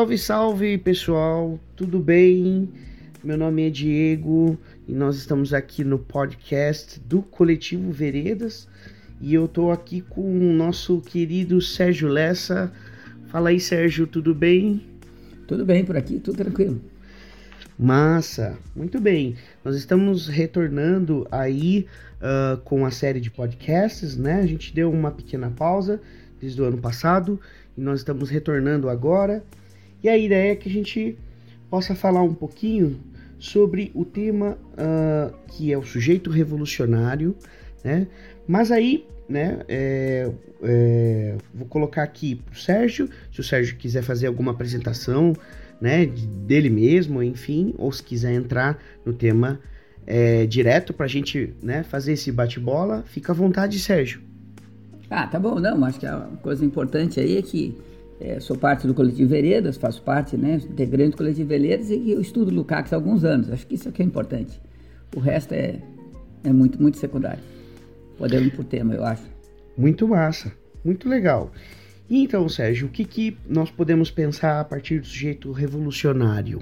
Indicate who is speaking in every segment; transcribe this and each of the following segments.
Speaker 1: Salve, salve pessoal, tudo bem? Meu nome é Diego e nós estamos aqui no podcast do Coletivo Veredas e eu tô aqui com o nosso querido Sérgio Lessa. Fala aí, Sérgio, tudo bem?
Speaker 2: Tudo bem por aqui, tudo tranquilo.
Speaker 1: Massa, muito bem. Nós estamos retornando aí uh, com a série de podcasts, né? A gente deu uma pequena pausa desde o ano passado e nós estamos retornando agora e a ideia é que a gente possa falar um pouquinho sobre o tema uh, que é o sujeito revolucionário, né? Mas aí, né, é, é, vou colocar aqui para o Sérgio, se o Sérgio quiser fazer alguma apresentação, né, dele mesmo, enfim, ou se quiser entrar no tema é, direto para a gente, né, fazer esse bate-bola, fica à vontade, Sérgio.
Speaker 2: Ah, tá bom, não, acho que a coisa importante aí é que é, sou parte do coletivo Veredas, faço parte, né, integrante do coletivo Veredas e eu estudo Lukács há alguns anos. Acho que isso aqui é importante. O resto é, é muito, muito secundário. Podemos ir por tema, eu acho.
Speaker 1: Muito massa, muito legal. E então, Sérgio, o que, que nós podemos pensar a partir do sujeito revolucionário?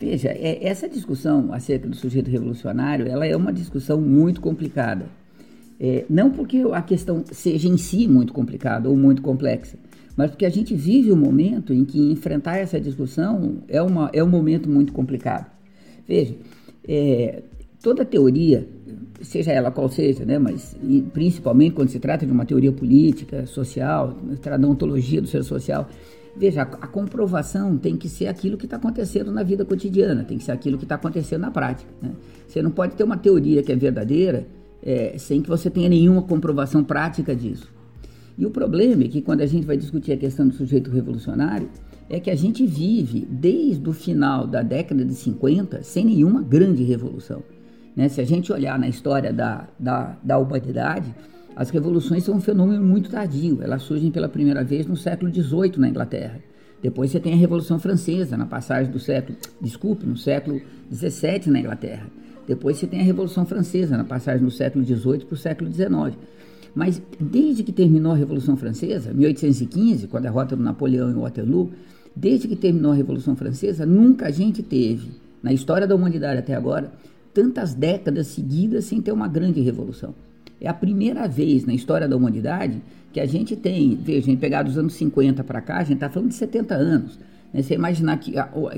Speaker 2: Veja, é, essa discussão acerca do sujeito revolucionário, ela é uma discussão muito complicada. É, não porque a questão seja em si muito complicada ou muito complexa, mas porque a gente vive um momento em que enfrentar essa discussão é, uma, é um momento muito complicado. Veja, é, toda teoria, seja ela qual seja, né, mas principalmente quando se trata de uma teoria política, social, da ontologia do ser social, veja, a, comprovação tem que ser aquilo que está acontecendo na vida cotidiana, tem que ser aquilo que está acontecendo na prática. Né? Você não pode ter uma teoria que é verdadeira é, sem que você tenha nenhuma comprovação prática disso. E o problema é que quando a gente vai discutir a questão do sujeito revolucionário, é que a gente vive desde o final da década de 50 sem nenhuma grande revolução. Né? Se a gente olhar na história da, da, da humanidade, as revoluções são um fenômeno muito tardio. Elas surgem pela primeira vez no século XVIII na Inglaterra. Depois você tem a Revolução Francesa, na passagem do século, desculpe, no século XVII na Inglaterra. Depois você tem a Revolução Francesa, na passagem do século XVIII para o século XIX. Mas desde que terminou a Revolução Francesa, 1815, com a derrota do Napoleão em Waterloo, desde que terminou a Revolução Francesa, nunca a gente teve, na história da humanidade até agora, tantas décadas seguidas sem ter uma grande revolução. É a primeira vez na história da humanidade que a gente tem, veja, a gente pegar dos anos 50 para cá, a gente está falando de 70 anos. Né? Você imaginar que,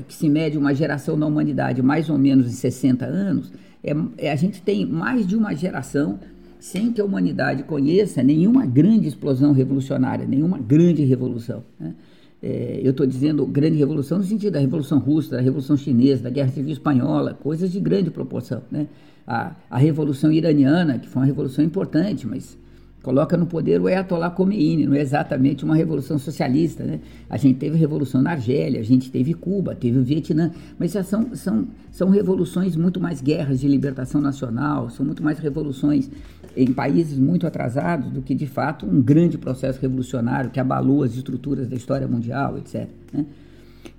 Speaker 2: que se mede uma geração na humanidade mais ou menos de 60 anos, é, é, a gente tem mais de uma geração sem que a humanidade conheça nenhuma grande explosão revolucionária, nenhuma grande revolução. Né? É, eu estou dizendo grande revolução no sentido da Revolução Russa, da Revolução Chinesa, da Guerra Civil Espanhola, coisas de grande proporção. Né? A, a Revolução Iraniana, que foi uma revolução importante, mas coloca no poder o Ayatollah Khomeini, não é exatamente uma revolução socialista. Né? A gente teve revolução na Argélia, a gente teve Cuba, teve o Vietnã, mas são, são, são revoluções muito mais guerras de libertação nacional, são muito mais revoluções em países muito atrasados do que, de fato, um grande processo revolucionário que abalou as estruturas da história mundial, etc. Né?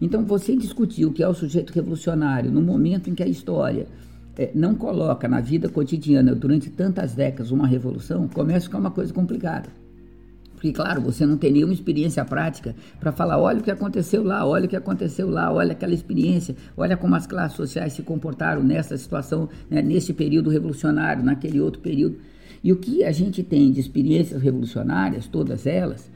Speaker 2: Então, você discutir o que é o sujeito revolucionário no momento em que a história é, não coloca na vida cotidiana durante tantas décadas uma revolução, começa a ficar uma coisa complicada. Porque, claro, você não tem nenhuma experiência prática para falar: olha o que aconteceu lá, olha o que aconteceu lá, olha aquela experiência, olha como as classes sociais se comportaram nessa situação, né, nesse período revolucionário, naquele outro período. E o que a gente tem de experiências revolucionárias, todas elas,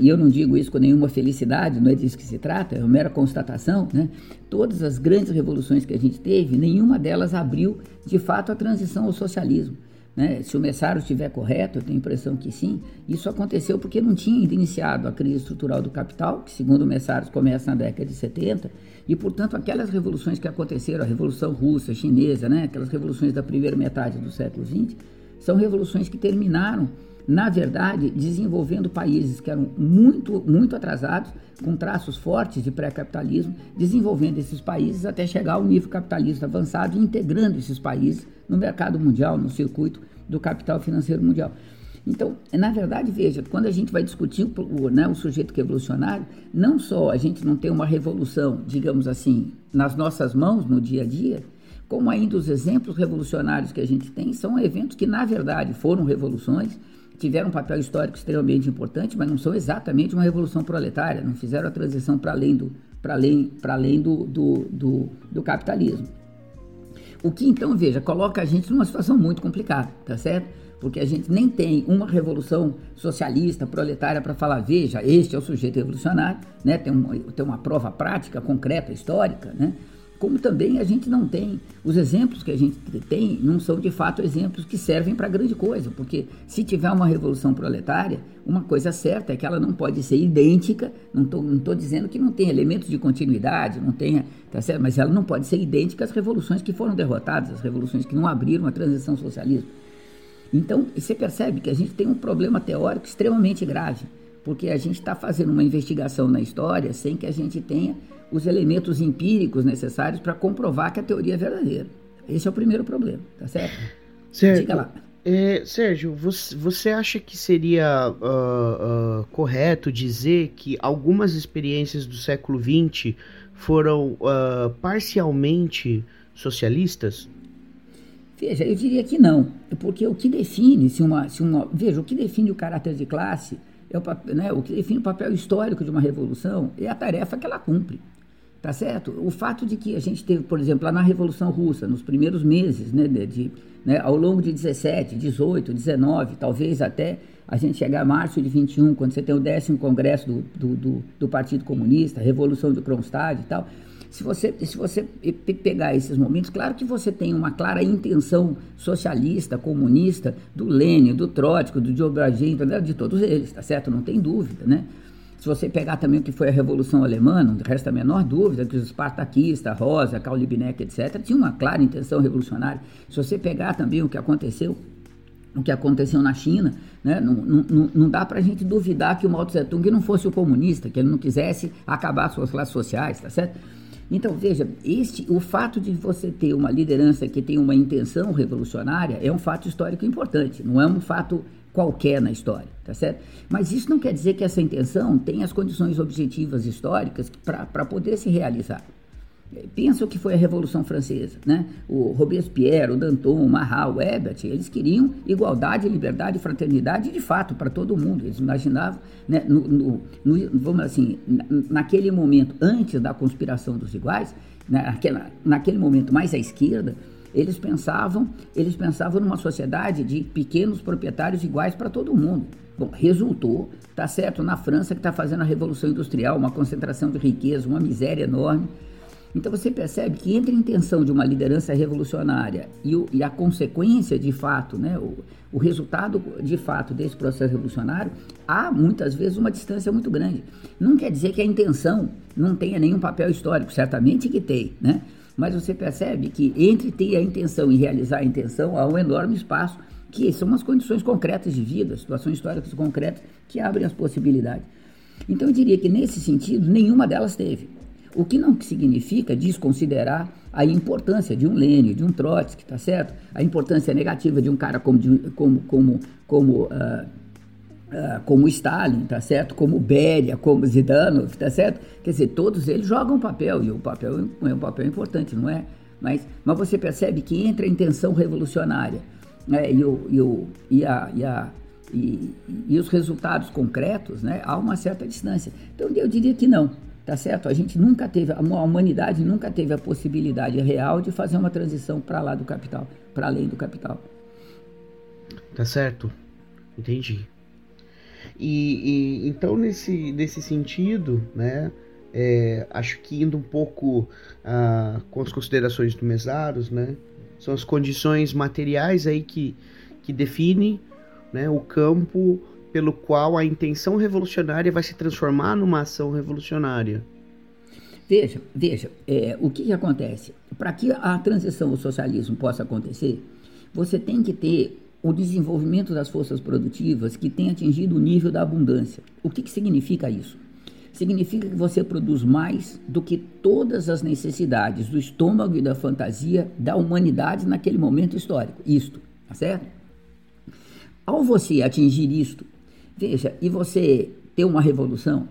Speaker 2: e eu não digo isso com nenhuma felicidade, não é disso que se trata, é uma mera constatação, né? todas as grandes revoluções que a gente teve, nenhuma delas abriu de fato a transição ao socialismo. Né? Se o Messaro estiver correto, eu tenho a impressão que sim, isso aconteceu porque não tinha iniciado a crise estrutural do capital, que segundo o Messaro começa na década de 70, e portanto aquelas revoluções que aconteceram, a Revolução Russa, Chinesa, né? aquelas revoluções da primeira metade do século XX, são revoluções que terminaram na verdade, desenvolvendo países que eram muito, muito atrasados, com traços fortes de pré-capitalismo, desenvolvendo esses países até chegar ao nível capitalista avançado e integrando esses países no mercado mundial, no circuito do capital financeiro mundial. Então, na verdade, veja, quando a gente vai discutir o, né, o sujeito revolucionário, não só a gente não tem uma revolução, digamos assim, nas nossas mãos no dia a dia, como ainda os exemplos revolucionários que a gente tem são eventos que, na verdade, foram revoluções, tiveram um papel histórico extremamente importante, mas não são exatamente uma revolução proletária, não fizeram a transição para além do, para além, além do, do, do, do capitalismo. O que então, veja, coloca a gente numa situação muito complicada, tá certo? Porque a gente nem tem uma revolução socialista, proletária para falar, veja, este é o sujeito revolucionário, né? tem, uma, tem uma prova prática, concreta, histórica, né? Como também a gente não tem, os exemplos que a gente tem não são de fato exemplos que servem para grande coisa, porque se tiver uma revolução proletária, uma coisa certa é que ela não pode ser idêntica, não estou dizendo que não tem elementos de continuidade, não tenha, tá certo? mas ela não pode ser idêntica às revoluções que foram derrotadas, as revoluções que não abriram a transição ao socialismo. Então, você percebe que a gente tem um problema teórico extremamente grave, porque a gente está fazendo uma investigação na história sem que a gente tenha os elementos empíricos necessários para comprovar que a teoria é verdadeira. Esse é o primeiro problema, tá certo?
Speaker 1: Certo. Diga lá. É, Sérgio, você, você, acha que seria uh, uh, correto dizer que algumas experiências do século XX foram uh, parcialmente socialistas?
Speaker 2: Veja, eu diria que não, porque o que define se uma, se uma veja, o que define o caráter de classe é o, né, o que define o papel histórico de uma revolução é a tarefa que ela cumpre. Tá certo? O fato de que a gente teve, por exemplo, lá na Revolução Russa, nos primeiros meses, né, de, de né, ao longo de 17, 18, 19, talvez até a gente chegar a março de 21, quando você tem o décimo congresso do, do, do, do Partido Comunista, a Revolução de Kronstadt e tal, se você, se você pegar esses momentos, claro que você tem uma clara intenção socialista, comunista, do Lênin, do Trótico, do Diobragin, de todos eles, tá certo? Não tem dúvida, né? Se você pegar também o que foi a Revolução Alemã, não resta a menor dúvida que os espartaquistas, Rosa, Karl Liebknecht, etc., tinham uma clara intenção revolucionária. Se você pegar também o que aconteceu o que aconteceu na China, né? não, não, não dá para a gente duvidar que o Mao Tse Tung não fosse o comunista, que ele não quisesse acabar suas classes sociais, tá certo? Então, veja, este, o fato de você ter uma liderança que tem uma intenção revolucionária é um fato histórico importante, não é um fato qualquer na história, tá certo? Mas isso não quer dizer que essa intenção tenha as condições objetivas históricas para poder se realizar. Pensa o que foi a Revolução Francesa, né? O Robespierre, o Danton, o Marat, o Ebert, eles queriam igualdade, liberdade fraternidade de fato para todo mundo. Eles imaginavam, né, no, no, no, vamos assim, naquele momento antes da conspiração dos iguais, naquela, naquele momento mais à esquerda, eles pensavam, eles pensavam numa sociedade de pequenos proprietários iguais para todo mundo. Bom, resultou, tá certo, na França que está fazendo a revolução industrial, uma concentração de riqueza, uma miséria enorme. Então você percebe que entre a intenção de uma liderança revolucionária e, o, e a consequência de fato, né, o, o, resultado de fato desse processo revolucionário, há muitas vezes uma distância muito grande. Não quer dizer que a intenção não tenha nenhum papel histórico, certamente que tem, né? Mas você percebe que entre ter a intenção e realizar a intenção há um enorme espaço, que são as condições concretas de vida, situações históricas concretas que abrem as possibilidades. Então eu diria que nesse sentido nenhuma delas teve. O que não significa desconsiderar a importância de um Lênin, de um Trotsky, tá certo? A importância negativa de um cara como, como, como, como uh, como Stalin, tá certo? Como Beria, como Zidanov, tá certo? Quer dizer, todos eles jogam papel, e o papel é um papel importante, não é? Mas, mas você percebe que entre a intenção revolucionária né, e, o, e, o, e, a, e, a, e, e os resultados concretos, né, há uma certa distância. Então, eu diria que não, tá certo? A gente nunca teve, a humanidade nunca teve a possibilidade real de fazer uma transição para lá do capital, para além do capital.
Speaker 1: Tá certo, entendi. E, e então nesse, nesse sentido, né, é, acho que indo um pouco ah, com as considerações do Mesaros, né, são as condições materiais aí que, que definem né, o campo pelo qual a intenção revolucionária vai se transformar numa ação revolucionária.
Speaker 2: Veja, veja, é, o que, que acontece? Para que a transição ao socialismo possa acontecer, você tem que ter o desenvolvimento das forças produtivas que tem atingido o nível da abundância. O que, que significa isso? Significa que você produz mais do que todas as necessidades do estômago e da fantasia da humanidade naquele momento histórico. Isto, tá certo? Ao você atingir isto, veja, e você ter uma revolução,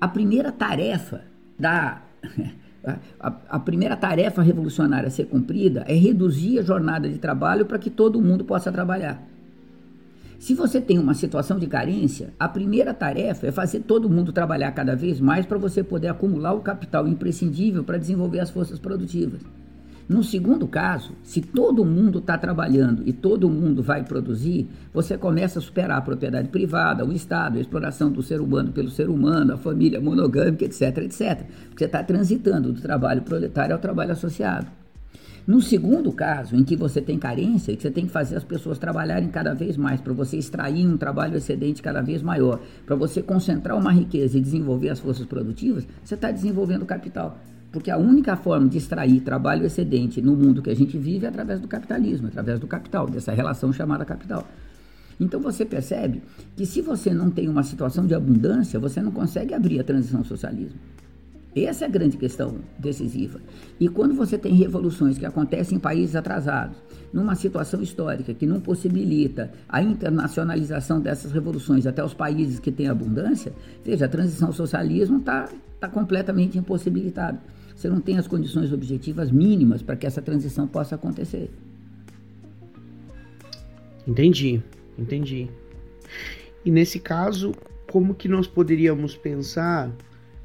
Speaker 2: a primeira tarefa da A, a, primeira tarefa revolucionária a ser cumprida é reduzir a jornada de trabalho para que todo mundo possa trabalhar. Se você tem uma situação de carência, a primeira tarefa é fazer todo mundo trabalhar cada vez mais para você poder acumular o capital imprescindível para desenvolver as forças produtivas. No segundo caso, se todo mundo está trabalhando e todo mundo vai produzir, você começa a superar a propriedade privada, o Estado, a exploração do ser humano pelo ser humano, a família monogâmica, etc, etc. Você está transitando do trabalho proletário ao trabalho associado. No segundo caso, em que você tem carência, que você tem que fazer as pessoas trabalharem cada vez mais, para você extrair um trabalho excedente cada vez maior, para você concentrar uma riqueza e desenvolver as forças produtivas, você está desenvolvendo capital. Porque a única forma de extrair trabalho excedente no mundo que a gente vive é através do capitalismo, através do capital, dessa relação chamada capital. Então você percebe que se você não tem uma situação de abundância, você não consegue abrir a transição ao socialismo. Essa é a grande questão decisiva. E quando você tem revoluções que acontecem em países atrasados, numa situação histórica que não possibilita a internacionalização dessas revoluções até os países que têm abundância, veja, a transição ao socialismo está tá completamente impossibilitada. Você não tem as condições objetivas mínimas para que essa transição possa acontecer.
Speaker 1: Entendi, entendi. E nesse caso, como que nós poderíamos pensar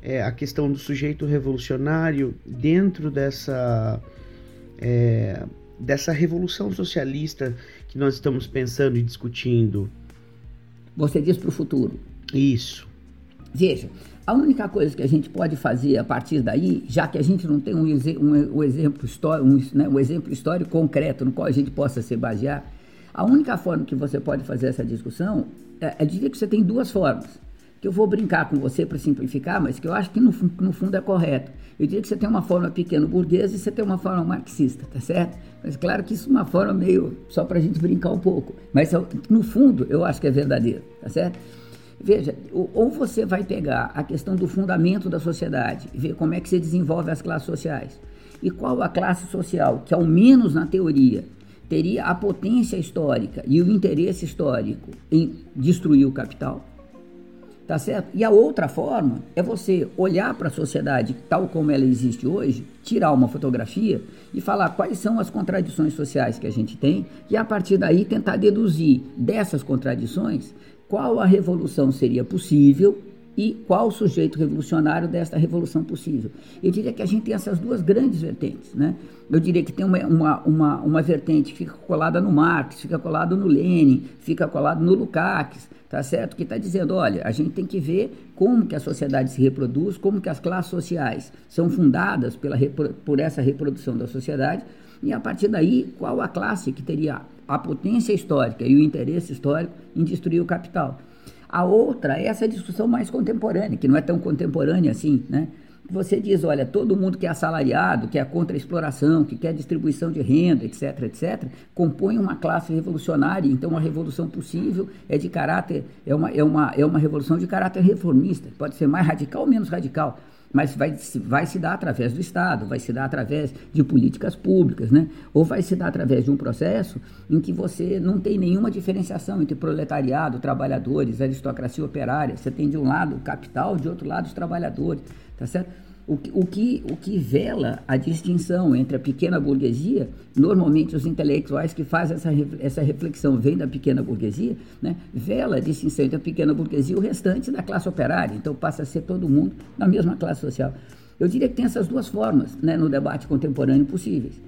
Speaker 1: é, a questão do sujeito revolucionário dentro dessa, é, dessa revolução socialista que nós estamos pensando e discutindo?
Speaker 2: Você diz para o futuro.
Speaker 1: Isso.
Speaker 2: Veja, a única coisa que a gente pode fazer a partir daí, já que a gente não tem um, um, um exemplo, histórico, um, né, um exemplo histórico concreto no qual a gente possa se basear, a única forma que você pode fazer essa discussão é, é dizer que você tem duas formas que eu vou brincar com você para simplificar, mas que eu acho que no, no, fundo é correto. Eu diria que você tem uma forma pequeno burguesa e você tem uma forma marxista, tá certo? Mas claro que isso é uma forma meio só para a gente brincar um pouco. Mas no fundo eu acho que é verdadeiro, tá certo? Veja, ou você vai pegar a questão do fundamento da sociedade ver como é que se desenvolve as classes sociais. E qual a classe social que, ao menos na teoria, teria a potência histórica e o interesse histórico em destruir o capital? Tá certo? E a outra forma é você olhar para a sociedade tal como ela existe hoje, tirar uma fotografia e falar quais são as contradições sociais que a gente tem e a partir daí tentar deduzir dessas contradições qual a revolução seria possível e qual o sujeito revolucionário desta revolução possível. Eu diria que a gente tem essas duas grandes vertentes. Né? Eu diria que tem uma, uma, uma, uma vertente que fica colada no Marx, fica colada no Lenin, fica colada no Lukács, tá certo? Que está dizendo, olha, a gente tem que ver como que a sociedade se reproduz, como que as classes sociais são fundadas pela, por essa reprodução da sociedade, e a partir daí, qual a classe que teria a potência histórica e o interesse histórico em destruir o capital. A outra é essa discussão mais contemporânea, que não é tão contemporânea assim, né? Você diz, olha, todo mundo que é assalariado, que é contra a exploração, que quer distribuição de renda, etc, etc, compõe uma classe revolucionária. Então, uma revolução possível é de caráter, é uma, é uma, é uma revolução de caráter reformista. Pode ser mais radical ou menos radical mas vai, vai se dar através do Estado, vai se dar através de políticas públicas, né? ou vai se dar através de um processo em que você não tem nenhuma diferenciação entre proletariado, trabalhadores, aristocracia operária. Você tem de um lado o capital, de outro lado os trabalhadores, tá certo? O o, que, o que vela a distinção entre a pequena burguesia, normalmente os intelectuais que fazem essa, essa reflexão vêm da pequena burguesia, né? vela a distinção entre a pequena burguesia e o restante da classe operária. Então passa a ser todo mundo na mesma classe social. Eu diria que tem essas duas formas né, no debate contemporâneo possíveis.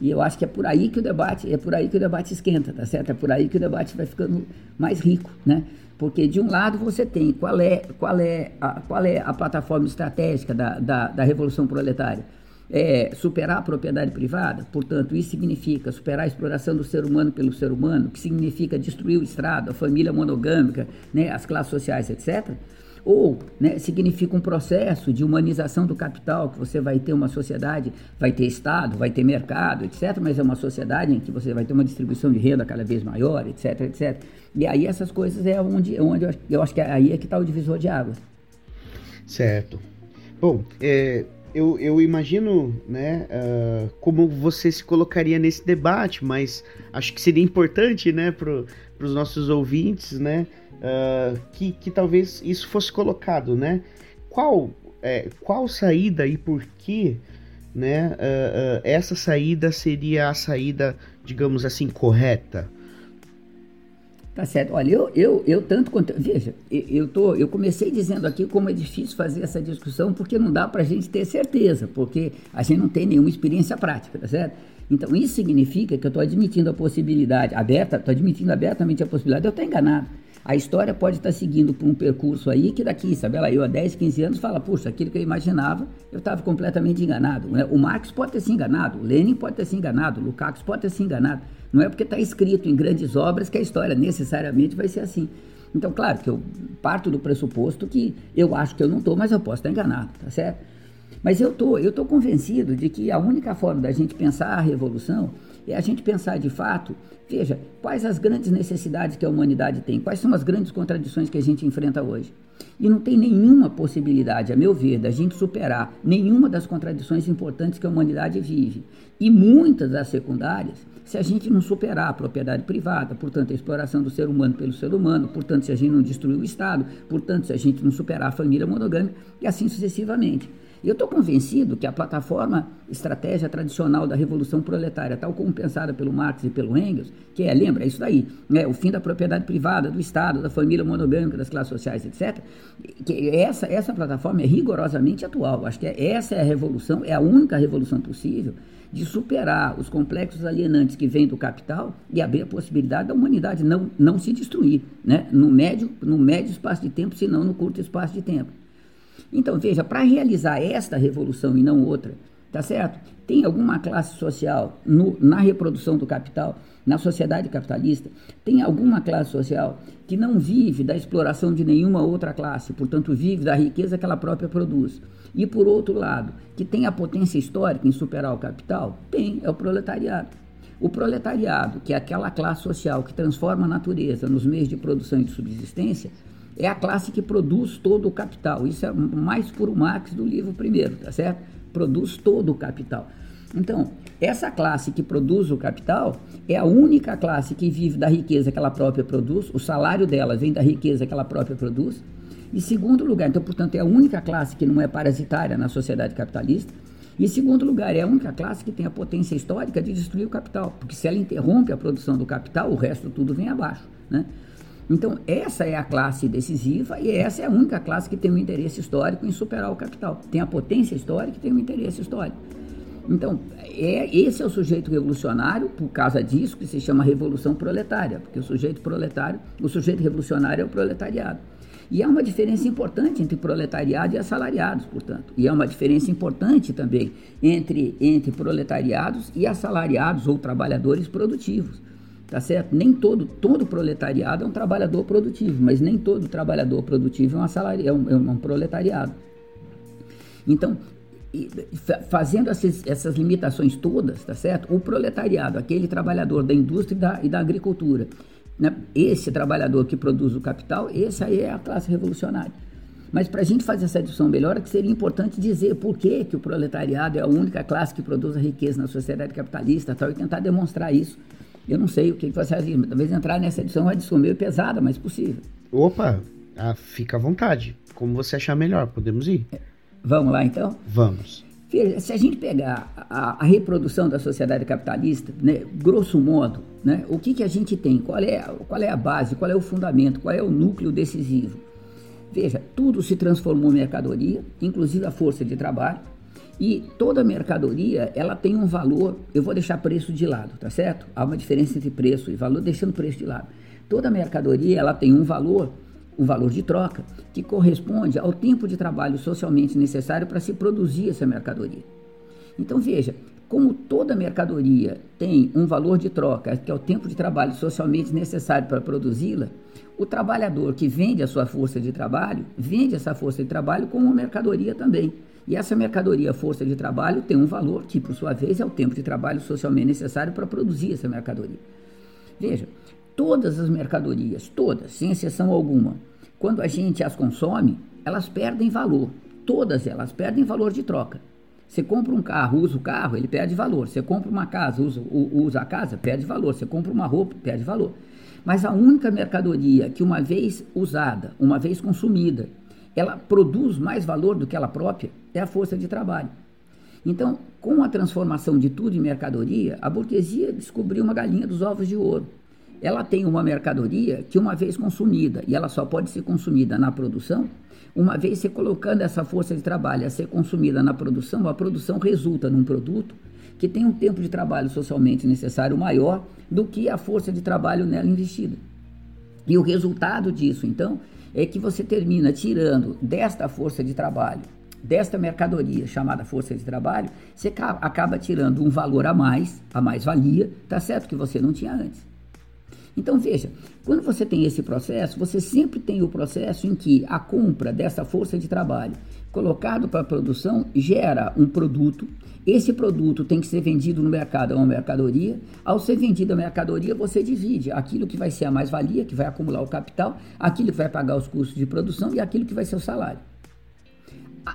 Speaker 2: E eu acho que é por aí que o debate, é por aí que o debate esquenta, tá certo? É por aí que o debate vai ficando mais rico, né? Porque de um lado você tem qual é, qual é, a, qual é a plataforma estratégica da, da, da Revolução Proletária. É superar a propriedade privada, portanto, isso significa superar a exploração do ser humano pelo ser humano, que significa destruir o Estado, a família monogâmica, né, as classes sociais, etc. Ou né, significa um processo de humanização do capital, que você vai ter uma sociedade, vai ter Estado, vai ter mercado, etc., mas é uma sociedade em que você vai ter uma distribuição de renda cada vez maior, etc., etc. E aí essas coisas é onde, onde eu, eu acho que aí é que está o divisor de águas.
Speaker 1: Certo. Bom, é, eu, eu imagino né, uh, como você se colocaria nesse debate, mas acho que seria importante né, para os nossos ouvintes né, uh, que, que talvez isso fosse colocado. Né? Qual, é, qual saída e por que né, uh, essa saída seria a saída, digamos assim, correta?
Speaker 2: Tá certo. Olha, eu, eu, eu tanto quanto. Veja, eu, tô, eu comecei dizendo aqui como é difícil fazer essa discussão, porque não dá para a gente ter certeza, porque a gente não tem nenhuma experiência prática, tá certo? Então, isso significa que eu estou admitindo a possibilidade, aberta, estou admitindo abertamente a possibilidade de eu estar enganado. A história pode estar seguindo por um percurso aí que daqui, sabe lá, eu há 10, 15 anos fala, puxa, aquilo que eu imaginava, eu estava completamente enganado. Né? O Marx pode ter se enganado, o Lenin pode ter se enganado, o Lukács pode ter se enganado. Não é porque está escrito em grandes obras que a história necessariamente vai ser assim. Então, claro que eu parto do pressuposto que eu acho que eu não estou, mas eu posso estar enganado, tá certo? Mas eu tô, eu tô convencido de que a única forma da gente pensar a revolução é a gente pensar de fato, veja, quais as grandes necessidades que a humanidade tem, quais são as grandes contradições que a gente enfrenta hoje. E não tem nenhuma possibilidade, a meu ver, da gente superar nenhuma das contradições importantes que a humanidade vive. E muitas das secundárias se a gente não superar a propriedade privada, portanto, a exploração do ser humano pelo ser humano, portanto, se a gente não destruir o Estado, portanto, se a gente não superar a família monogâmica, e assim sucessivamente. E eu estou convencido que a plataforma estratégia tradicional da revolução proletária, tal como pensada pelo Marx e pelo Engels, que é, lembra, é isso daí, né, o fim da propriedade privada, do Estado, da família monogâmica, das classes sociais, etc., que essa, essa plataforma é rigorosamente atual. Acho que é, essa é a revolução, é a única revolução possível de superar os complexos alienantes que vêm do capital e abrir a possibilidade da humanidade não, não se destruir, né? no, médio, no médio espaço de tempo, senão no curto espaço de tempo. Então, veja, para realizar esta revolução e não outra, tá certo? Tem alguma classe social no, na reprodução do capital, na sociedade capitalista, tem alguma classe social que não vive da exploração de nenhuma outra classe, portanto, vive da riqueza que ela própria produz. E por outro lado, que tem a potência histórica em superar o capital? Tem, é o proletariado. O proletariado, que é aquela classe social que transforma a natureza nos meios de produção e de subsistência, é a classe que produz todo o capital. Isso é mais puro Marx do livro primeiro, tá certo? Produz todo o capital. Então, essa classe que produz o capital é a única classe que vive da riqueza que ela própria produz, o salário dela vem da riqueza que ela própria produz, em segundo lugar, então, portanto, é a única classe que não é parasitária na sociedade capitalista. E, segundo lugar, é a única classe que tem a potência histórica de destruir o capital, porque se ela interrompe a produção do capital, o resto tudo vem abaixo. Né? Então, essa é a classe decisiva e essa é a única classe que tem um interesse histórico em superar o capital. Tem a potência histórica e tem um interesse histórico. Então, é, esse é o sujeito revolucionário, por causa disso que se chama revolução proletária, porque o sujeito proletário, o sujeito revolucionário é o proletariado. E há uma diferença importante entre proletariado e assalariados, portanto. E há uma diferença importante também entre, entre proletariados e assalariados ou trabalhadores produtivos. Tá certo? Nem todo, todo proletariado é um trabalhador produtivo, mas nem todo trabalhador produtivo é um, assalari, é um, é um proletariado. Então, fazendo essas, essas, limitações todas, tá certo? O proletariado, aquele trabalhador da indústria e da, e da agricultura, né? Esse trabalhador que produz o capital, esse aí é a classe revolucionária. Mas para a gente fazer essa discussão melhor, é que seria importante dizer por que, que o proletariado é a única classe que produz a riqueza na sociedade capitalista tal, e tentar demonstrar isso. Eu não sei o que você acha, talvez entrar nessa edição é uma discussão meio pesada, mas possível.
Speaker 1: Opa, ah, fica à vontade. Como você achar melhor, podemos ir? É,
Speaker 2: vamos lá então?
Speaker 1: Vamos.
Speaker 2: Veja, se a gente pegar a, a reprodução da sociedade capitalista, né, grosso modo, né, o que, que a gente tem? Qual é, qual é a base? Qual é o fundamento? Qual é o núcleo decisivo? Veja, tudo se transformou em mercadoria, inclusive a força de trabalho, e toda mercadoria ela tem um valor. Eu vou deixar preço de lado, tá certo? Há uma diferença entre preço e valor, deixando preço de lado. Toda mercadoria ela tem um valor um valor de troca, que corresponde ao tempo de trabalho socialmente necessário para se produzir essa mercadoria. Então veja, como toda mercadoria tem um valor de troca, que é o tempo de trabalho socialmente necessário para produzi-la, o trabalhador que vende a sua força de trabalho, vende essa força de trabalho como mercadoria também. E essa mercadoria, força de trabalho, tem um valor que, por sua vez, é o tempo de trabalho socialmente necessário para produzir essa mercadoria. Veja, todas as mercadorias, todas, sem exceção alguma, quando a gente as consome, elas perdem valor. Todas elas perdem valor de troca. Você compra um carro, usa o carro, ele perde valor. Você compra uma casa, usa, usa a casa, perde valor. Você compra uma roupa, perde valor. Mas a única mercadoria que, uma vez usada, uma vez consumida, ela produz mais valor do que ela própria, é a força de trabalho. Então, com a transformação de tudo em mercadoria, a burguesia descobriu uma galinha dos ovos de ouro ela tem uma mercadoria que, uma vez consumida, e ela só pode ser consumida na produção, uma vez você colocando essa força de trabalho a ser consumida na produção, a produção resulta num produto que tem um tempo de trabalho socialmente necessário maior do que a força de trabalho nela investida. E o resultado disso, então, é que você termina tirando desta força de trabalho, desta mercadoria chamada força de trabalho, você acaba tirando um valor a mais, a mais-valia, tá certo? Que você não tinha antes. Então veja, quando você tem esse processo, você sempre tem o processo em que a compra dessa força de trabalho colocado para a produção gera um produto. Esse produto tem que ser vendido no mercado, é uma mercadoria. Ao ser vendida a mercadoria, você divide aquilo que vai ser a mais-valia, que vai acumular o capital, aquilo que vai pagar os custos de produção e aquilo que vai ser o salário.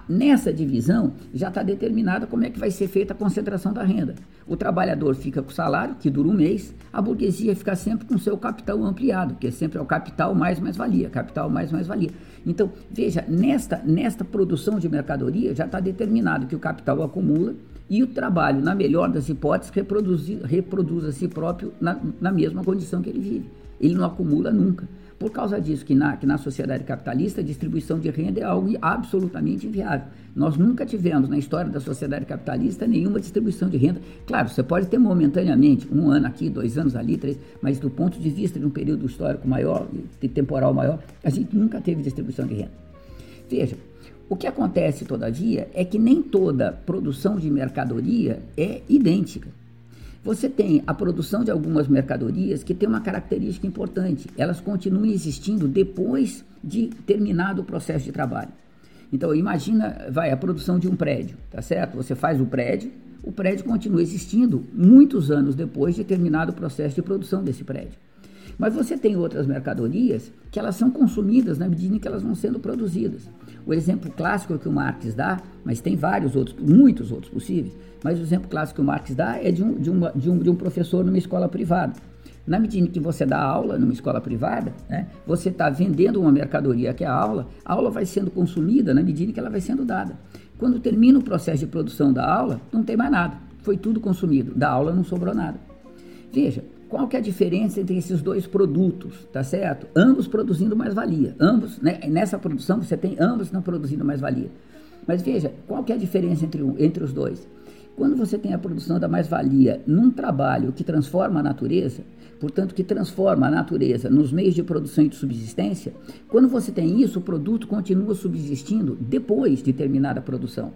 Speaker 2: Nessa divisão já está determinada como é que vai ser feita a concentração da renda. O trabalhador fica com o salário, que dura um mês, a burguesia fica sempre com seu capital ampliado, que sempre é o capital mais mais-valia, capital mais mais-valia. Então, veja, nesta, nesta produção de mercadoria já está determinado que o capital acumula e o trabalho, na melhor das hipóteses, reproduz, reproduz a si próprio na, na mesma condição que ele vive. Ele não acumula nunca. Por causa disso, que na, que na sociedade capitalista a distribuição de renda é algo absolutamente inviável. Nós nunca tivemos na história da sociedade capitalista nenhuma distribuição de renda. Claro, você pode ter momentaneamente, um ano aqui, dois anos ali, três, mas do ponto de vista de um período histórico maior, de temporal maior, a gente nunca teve distribuição de renda. Veja, o que acontece, todavia, é que nem toda produção de mercadoria é idêntica. Você tem a produção de algumas mercadorias que tem uma característica importante. Elas continuam existindo depois de terminado o processo de trabalho. Então, imagina, vai, a produção de um prédio, tá certo? Você faz o prédio, o prédio continua existindo muitos anos depois de terminado o processo de produção desse prédio. Mas você tem outras mercadorias que elas são consumidas na medida em que elas vão sendo produzidas. O exemplo clássico que o Marx dá, mas tem vários outros, muitos outros possíveis, mas o exemplo clássico que o Marx dá é de um, de uma, de um, de um professor numa escola privada. Na medida em que você dá aula numa escola privada, né, você está vendendo uma mercadoria que é a aula, a aula vai sendo consumida na medida em que ela vai sendo dada. Quando termina o processo de produção da aula, não tem mais nada, foi tudo consumido. Da aula não sobrou nada. Veja, qual que é a diferença entre esses dois produtos, tá certo? Ambos produzindo mais-valia. Ambos, né, nessa produção você tem ambos não produzindo mais-valia. Mas veja, qual que é a diferença entre, um, entre os dois? Quando você tem a produção da mais-valia num trabalho que transforma a natureza, portanto, que transforma a natureza nos meios de produção e de subsistência, quando você tem isso, o produto continua subsistindo depois de terminada a produção.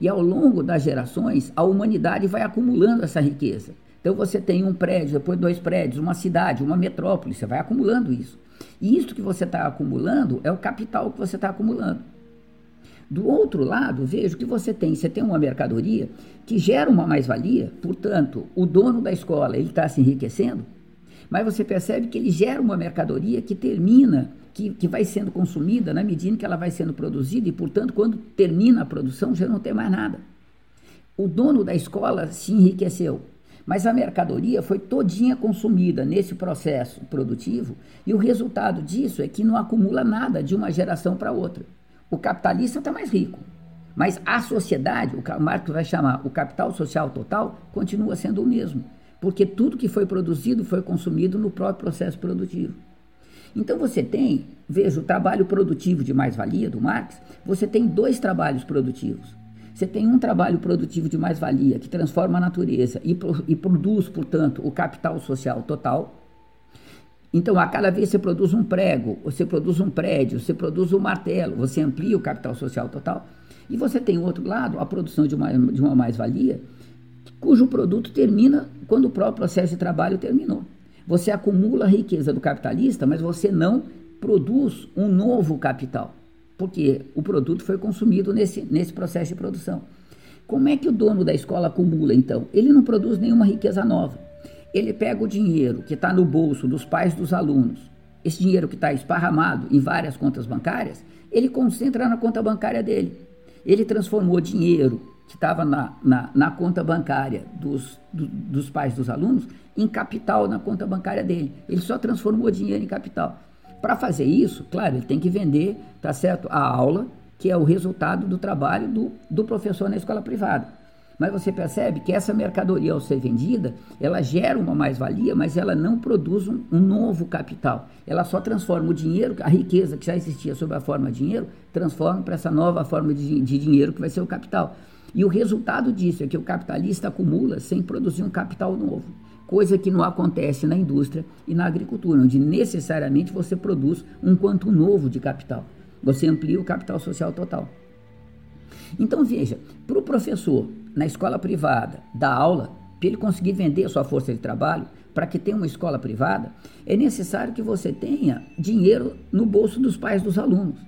Speaker 2: E ao longo das gerações, a humanidade vai acumulando essa riqueza. Então você tem um prédio, depois dois prédios, uma cidade, uma metrópole, você vai acumulando isso. E isso que você está acumulando é o capital que você está acumulando. Do outro lado, vejo que você tem, você tem uma mercadoria que gera uma mais-valia, portanto, o dono da escola ele está se enriquecendo, mas você percebe que ele gera uma mercadoria que termina, que, que vai sendo consumida na medida em que ela vai sendo produzida e, portanto, quando termina a produção já não tem mais nada. O dono da escola se enriqueceu, mas a mercadoria foi todinha consumida nesse processo produtivo e o resultado disso é que não acumula nada de uma geração para outra. O capitalista está mais rico. Mas a sociedade, o Marx vai chamar o capital social total, continua sendo o mesmo. Porque tudo que foi produzido foi consumido no próprio processo produtivo. Então você tem, veja, o trabalho produtivo de mais-valia do Marx, você tem dois trabalhos produtivos. Você tem um trabalho produtivo de mais-valia que transforma a natureza e, e produz, portanto, o capital social total, então, a cada vez você produz um prego, você produz um prédio, você produz um martelo, você amplia o capital social total. E você tem, outro lado, a produção de uma, de uma mais-valia, cujo produto termina quando o próprio processo de trabalho terminou. Você acumula a riqueza do capitalista, mas você não produz um novo capital, porque o produto foi consumido nesse, nesse processo de produção. Como é que o dono da escola acumula, então? Ele não produz nenhuma riqueza nova ele pega o dinheiro que está no bolso dos pais dos alunos, esse dinheiro que está esparramado em várias contas bancárias, ele concentra na conta bancária dele. Ele transformou dinheiro que estava na, na, na, conta bancária dos, do, dos pais dos alunos em capital na conta bancária dele. Ele só transformou dinheiro em capital. Para fazer isso, claro, ele tem que vender, tá certo, a aula, que é o resultado do trabalho do, do professor na escola privada. Mas você percebe que essa mercadoria, ao ser vendida, ela gera uma mais-valia, mas ela não produz um, um, novo capital. Ela só transforma o dinheiro, a riqueza que já existia sob a forma de dinheiro, transforma para essa nova forma de, de dinheiro que vai ser o capital. E o resultado disso é que o capitalista acumula sem produzir um capital novo, coisa que não acontece na indústria e na agricultura, onde necessariamente você produz um quanto novo de capital. Você amplia o capital social total. Então veja, para o professor na escola privada dar aula, para ele conseguir vender a sua força de trabalho, para que tenha uma escola privada, é necessário que você tenha dinheiro no bolso dos pais dos alunos.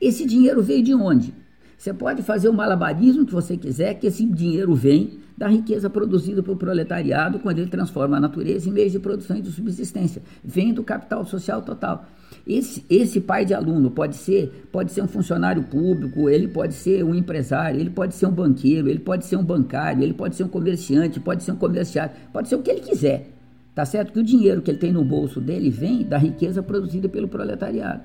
Speaker 2: Esse dinheiro veio de onde? Você pode fazer o malabarismo que você quiser, que esse dinheiro vem da riqueza produzida pelo proletariado quando ele transforma a natureza em meios de produção e de subsistência. Vem do capital social total. Esse, esse pai de aluno pode ser, pode ser um funcionário público, ele pode ser um empresário, ele pode ser um banqueiro, ele pode ser um bancário, ele pode ser um comerciante, pode ser um comerciário, pode ser o que ele quiser. Tá certo que o dinheiro que ele tem no bolso dele vem da riqueza produzida pelo proletariado.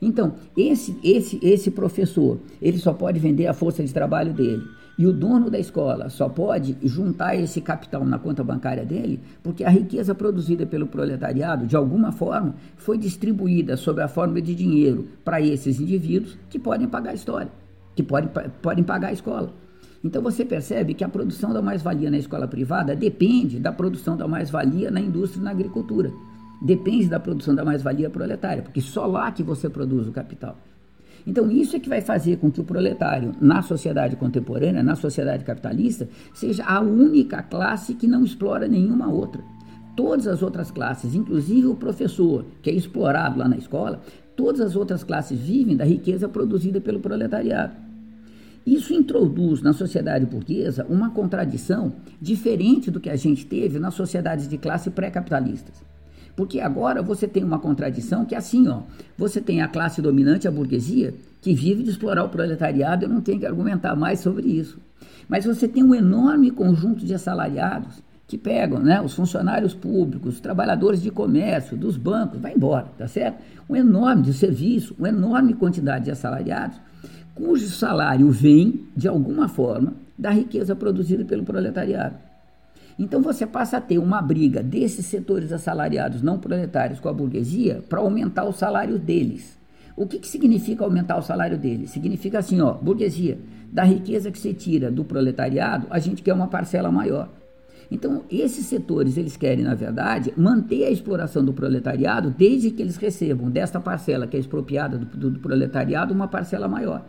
Speaker 2: Então, esse, esse, esse professor, ele só pode vender a força de trabalho dele. E o dono da escola só pode juntar esse capital na conta bancária dele porque a riqueza produzida pelo proletariado, de alguma forma, foi distribuída sob a forma de dinheiro para esses indivíduos que podem pagar a história, que podem, podem pagar a escola. Então você percebe que a produção da mais-valia na escola privada depende da produção da mais-valia na indústria e na agricultura. Depende da produção da mais-valia proletária, porque só lá que você produz o capital. Então, isso é que vai fazer com que o proletário, na sociedade contemporânea, na sociedade capitalista, seja a única classe que não explora nenhuma outra. Todas as outras classes, inclusive o professor, que é explorado lá na escola, todas as outras classes vivem da riqueza produzida pelo proletariado. Isso introduz na sociedade burguesa uma contradição diferente do que a gente teve nas sociedades de classe pré-capitalistas. Porque agora você tem uma contradição que é assim, ó. Você tem a classe dominante, a burguesia, que vive de explorar o proletariado, eu não tenho que argumentar mais sobre isso. Mas você tem um enorme conjunto de assalariados que pegam, né, os funcionários públicos, os trabalhadores de comércio, dos bancos, vai embora, tá certo? Um enorme de serviço, uma enorme quantidade de assalariados, cujo salário vem, de alguma forma, da riqueza produzida pelo proletariado. Então você passa a ter uma briga desses setores assalariados não proletários com a burguesia para aumentar o salário deles. O que, que significa aumentar o salário deles? Significa assim, ó, burguesia, da riqueza que você tira do proletariado, a gente quer uma parcela maior. Então, esses setores, eles querem, na verdade, manter a exploração do proletariado desde que eles recebam desta parcela que é expropriada do, do, do proletariado uma parcela maior.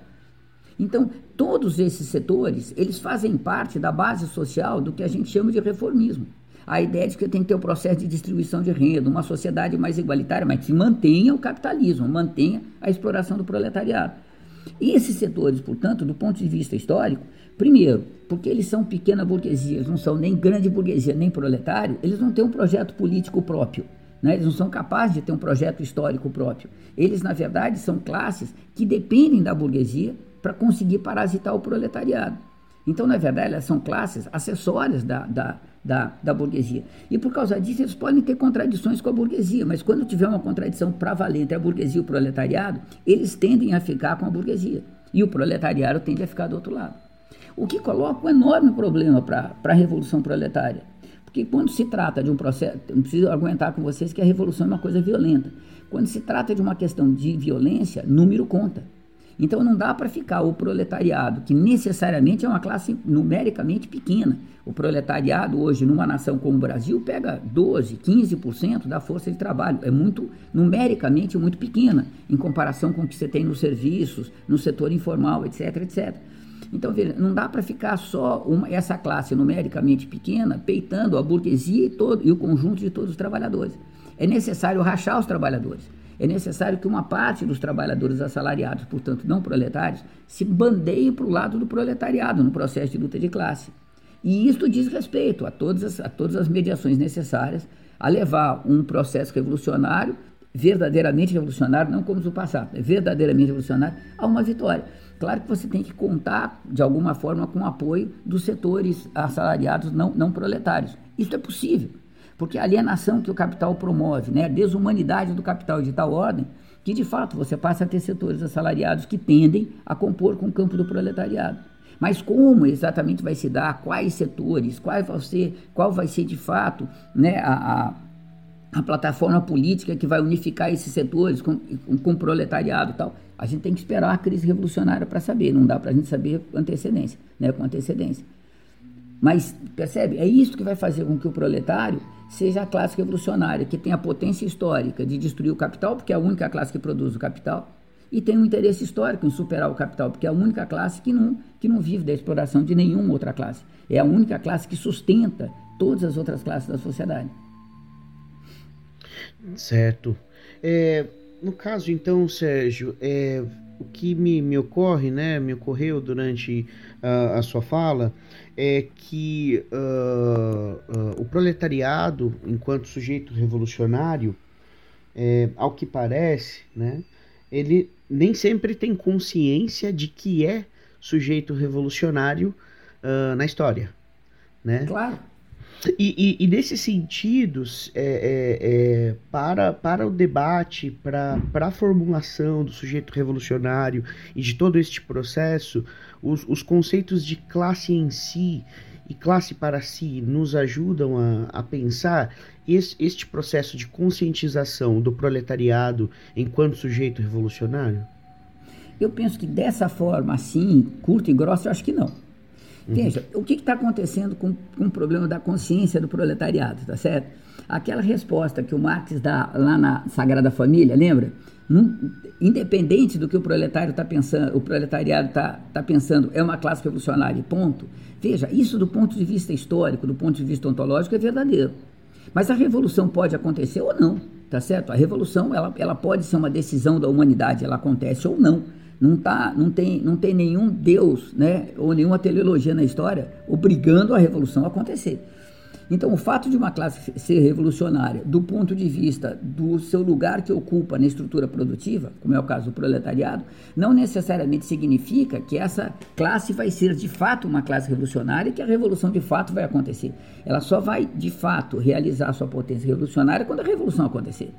Speaker 2: Então, todos esses setores, eles fazem parte da base social do que a gente chama de reformismo. A ideia de que tem que ter um processo de distribuição de renda, uma sociedade mais igualitária, mas que mantenha o capitalismo, mantenha a exploração do proletariado. E esses setores, portanto, do ponto de vista histórico, primeiro, porque eles são pequena burguesia, eles não são nem grande burguesia, nem proletário, eles não têm um projeto político próprio. Né? Eles não são capazes de ter um projeto histórico próprio. Eles, na verdade, são classes que dependem da burguesia para conseguir parasitar o proletariado. Então, na verdade, elas são classes acessórias da, da, da, da, burguesia. E por causa disso, eles podem ter contradições com a burguesia, mas quando tiver uma contradição para valer entre a burguesia e o proletariado, eles tendem a ficar com a burguesia. E o proletariado tende a ficar do outro lado. O que coloca um enorme problema para a revolução proletária. Porque quando se trata de um processo, não preciso argumentar com vocês que a revolução é uma coisa violenta. Quando se trata de uma questão de violência, número conta. Então não dá para ficar o proletariado, que necessariamente é uma classe numericamente pequena. O proletariado hoje, numa nação como o Brasil, pega 12, 15% da força de trabalho. É muito, numericamente, muito pequena, em comparação com o que você tem nos serviços, no setor informal, etc, etc. Então, veja, não dá para ficar só uma, essa classe numericamente pequena peitando a burguesia e, todo, e o conjunto de todos os trabalhadores. É necessário rachar os trabalhadores é necessário que uma parte dos trabalhadores assalariados, portanto não proletários, se bandeie para o lado do proletariado no processo de luta de classe. E isto diz respeito a todas as, a todas as mediações necessárias a levar um processo revolucionário, verdadeiramente revolucionário, não como no passado, é verdadeiramente revolucionário, a uma vitória. Claro que você tem que contar, de alguma forma, com o apoio dos setores assalariados não, não proletários. Isso é possível porque a alienação que o capital promove, né, a desumanidade do capital de tal ordem, que de fato você passa a ter setores assalariados que tendem a compor com o campo do proletariado. Mas como exatamente vai se dar, quais setores, qual vai ser, qual vai ser de fato né, a, a, a plataforma política que vai unificar esses setores com, com, o proletariado e tal. A gente tem que esperar a crise revolucionária para saber, não dá para a gente saber antecedência, né, com antecedência. Mas, percebe? É isso que vai fazer com que o proletário seja a classe revolucionária, que tem a potência histórica de destruir o capital, porque é a única classe que produz o capital, e tem um interesse histórico em superar o capital, porque é a única classe que não, que não vive da exploração de nenhuma outra classe. É a única classe que sustenta todas as outras classes da sociedade.
Speaker 1: Certo. É, no caso, então, Sérgio, é, o que me, me ocorre, né, me ocorreu durante uh, a sua fala, é que uh, o proletariado, enquanto sujeito revolucionário, é, ao que parece, né, ele nem sempre tem consciência de que é sujeito revolucionário uh, na história, né?
Speaker 2: Claro.
Speaker 1: E, e, e nesses sentidos, é, é, é, para, para o debate, para, para a formulação do sujeito revolucionário e de todo este processo, os, os conceitos de classe em si e classe para si nos ajudam a, a pensar esse, este processo de conscientização do proletariado enquanto sujeito revolucionário?
Speaker 2: Eu penso que dessa forma, assim, curta e grossa, eu acho que não. Uhum. Veja, o que está acontecendo com, com o problema da consciência do proletariado, tá certo? Aquela resposta que o Marx dá lá na Sagrada Família, lembra? Num, independente do que o proletário está pensando, o proletariado está tá pensando, é uma classe revolucionária, ponto. Veja, isso do ponto de vista histórico, do ponto de vista ontológico, é verdadeiro. Mas a revolução pode acontecer ou não, tá certo? A revolução ela, ela pode ser uma decisão da humanidade, ela acontece ou não. Não, tá, não, tem, não tem nenhum Deus né, ou nenhuma teleologia na história obrigando a revolução a acontecer. Então, o fato de uma classe ser revolucionária do ponto de vista do seu lugar que ocupa na estrutura produtiva, como é o caso do proletariado, não necessariamente significa que essa classe vai ser de fato uma classe revolucionária e que a revolução de fato vai acontecer. Ela só vai de fato realizar sua potência revolucionária quando a revolução acontecer.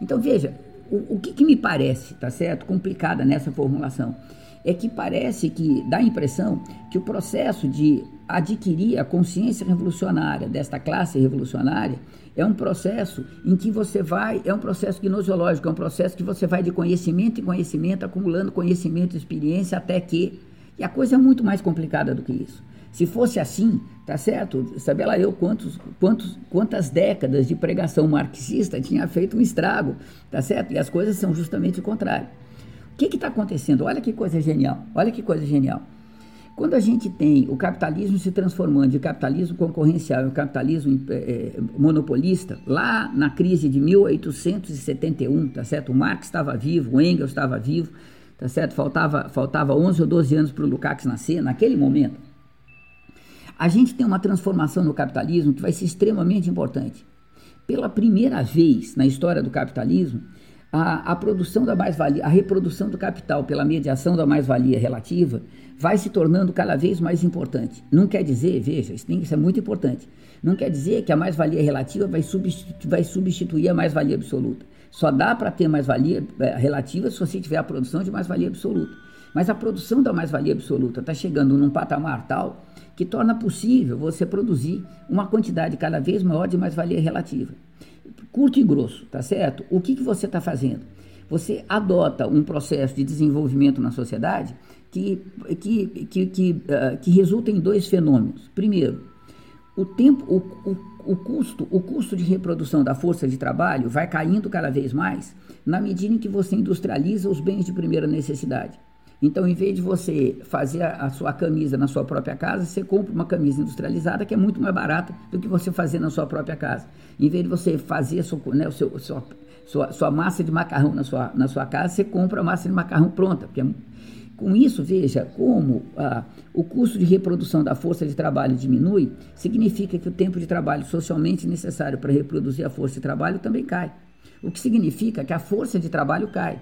Speaker 2: Então, veja, o, o que, que me parece, tá certo, complicada nessa formulação é que parece que dá a impressão que o processo de adquirir a consciência revolucionária desta classe revolucionária é um processo em que você vai, é um processo gnosiológico, é um processo que você vai de conhecimento em conhecimento, acumulando conhecimento e experiência até que. E a coisa é muito mais complicada do que isso. Se fosse assim, tá certo? Sabe lá eu quantos, quantos, quantas décadas de pregação marxista tinha feito um estrago, tá certo? E as coisas são justamente o contrário. O que está acontecendo? Olha que coisa genial. Olha que coisa genial. Quando a gente tem o capitalismo se transformando de capitalismo concorrencial em capitalismo é, monopolista, lá na crise de 1871, tá certo? O Marx estava vivo, o Engels estava vivo, tá certo? Faltava, faltava 11 ou 12 anos para o Lukács nascer, naquele momento. A gente tem uma transformação no capitalismo que vai ser extremamente importante. Pela primeira vez na história do capitalismo, a, a produção da mais-valia, a reprodução do capital pela mediação da mais-valia relativa vai se tornando cada vez mais importante. Não quer dizer, veja, isso, tem, isso é muito importante, não quer dizer que a mais-valia relativa vai substituir, vai substituir a mais-valia absoluta. Só dá para ter mais-valia é, relativa se você tiver a produção de mais-valia absoluta. Mas a produção da mais-valia absoluta está chegando num patamar tal que torna possível você produzir uma quantidade cada vez maior de mais-valia relativa curto e grosso, tá certo? O que, que você está fazendo? Você adota um processo de desenvolvimento na sociedade que, que, que, que, uh, que resulta em dois fenômenos. Primeiro, o tempo, o, o, o, custo, o custo de reprodução da força de trabalho vai caindo cada vez mais na medida em que você industrializa os bens de primeira necessidade. Então, em vez de você fazer a, sua camisa na sua própria casa, você compra uma camisa industrializada que é muito mais barata do que você fazer na sua própria casa. Em vez de você fazer sua, né, o seu, sua, sua, sua, massa de macarrão na sua, na sua casa, você compra a massa de macarrão pronta. Porque é, com isso, veja como ah, o custo de reprodução da força de trabalho diminui, significa que o tempo de trabalho socialmente necessário para reproduzir a força de trabalho também cai. O que significa que a força de trabalho cai,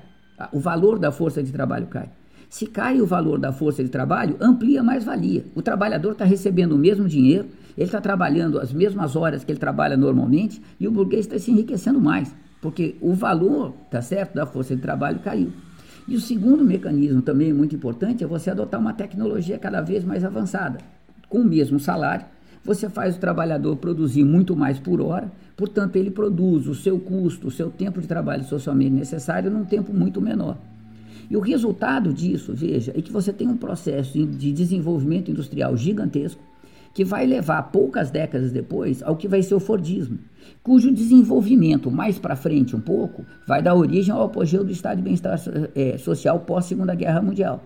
Speaker 2: o valor da força de trabalho cai. Se cai o valor da força de trabalho, amplia a mais-valia. O trabalhador está recebendo o mesmo dinheiro, ele está trabalhando as mesmas horas que ele trabalha normalmente e o burguês está se enriquecendo mais, porque o valor, tá certo, da força de trabalho caiu. E o segundo mecanismo também muito importante é você adotar uma tecnologia cada vez mais avançada. Com o mesmo salário, você faz o trabalhador produzir muito mais por hora, portanto, ele produz o seu custo, o seu tempo de trabalho socialmente necessário num tempo muito menor. E o resultado disso, veja, é que você tem um processo de desenvolvimento industrial gigantesco, que vai levar poucas décadas depois ao que vai ser o Fordismo, cujo desenvolvimento mais para frente um pouco vai dar origem ao apogeu do estado de bem-estar é, social pós Segunda Guerra Mundial.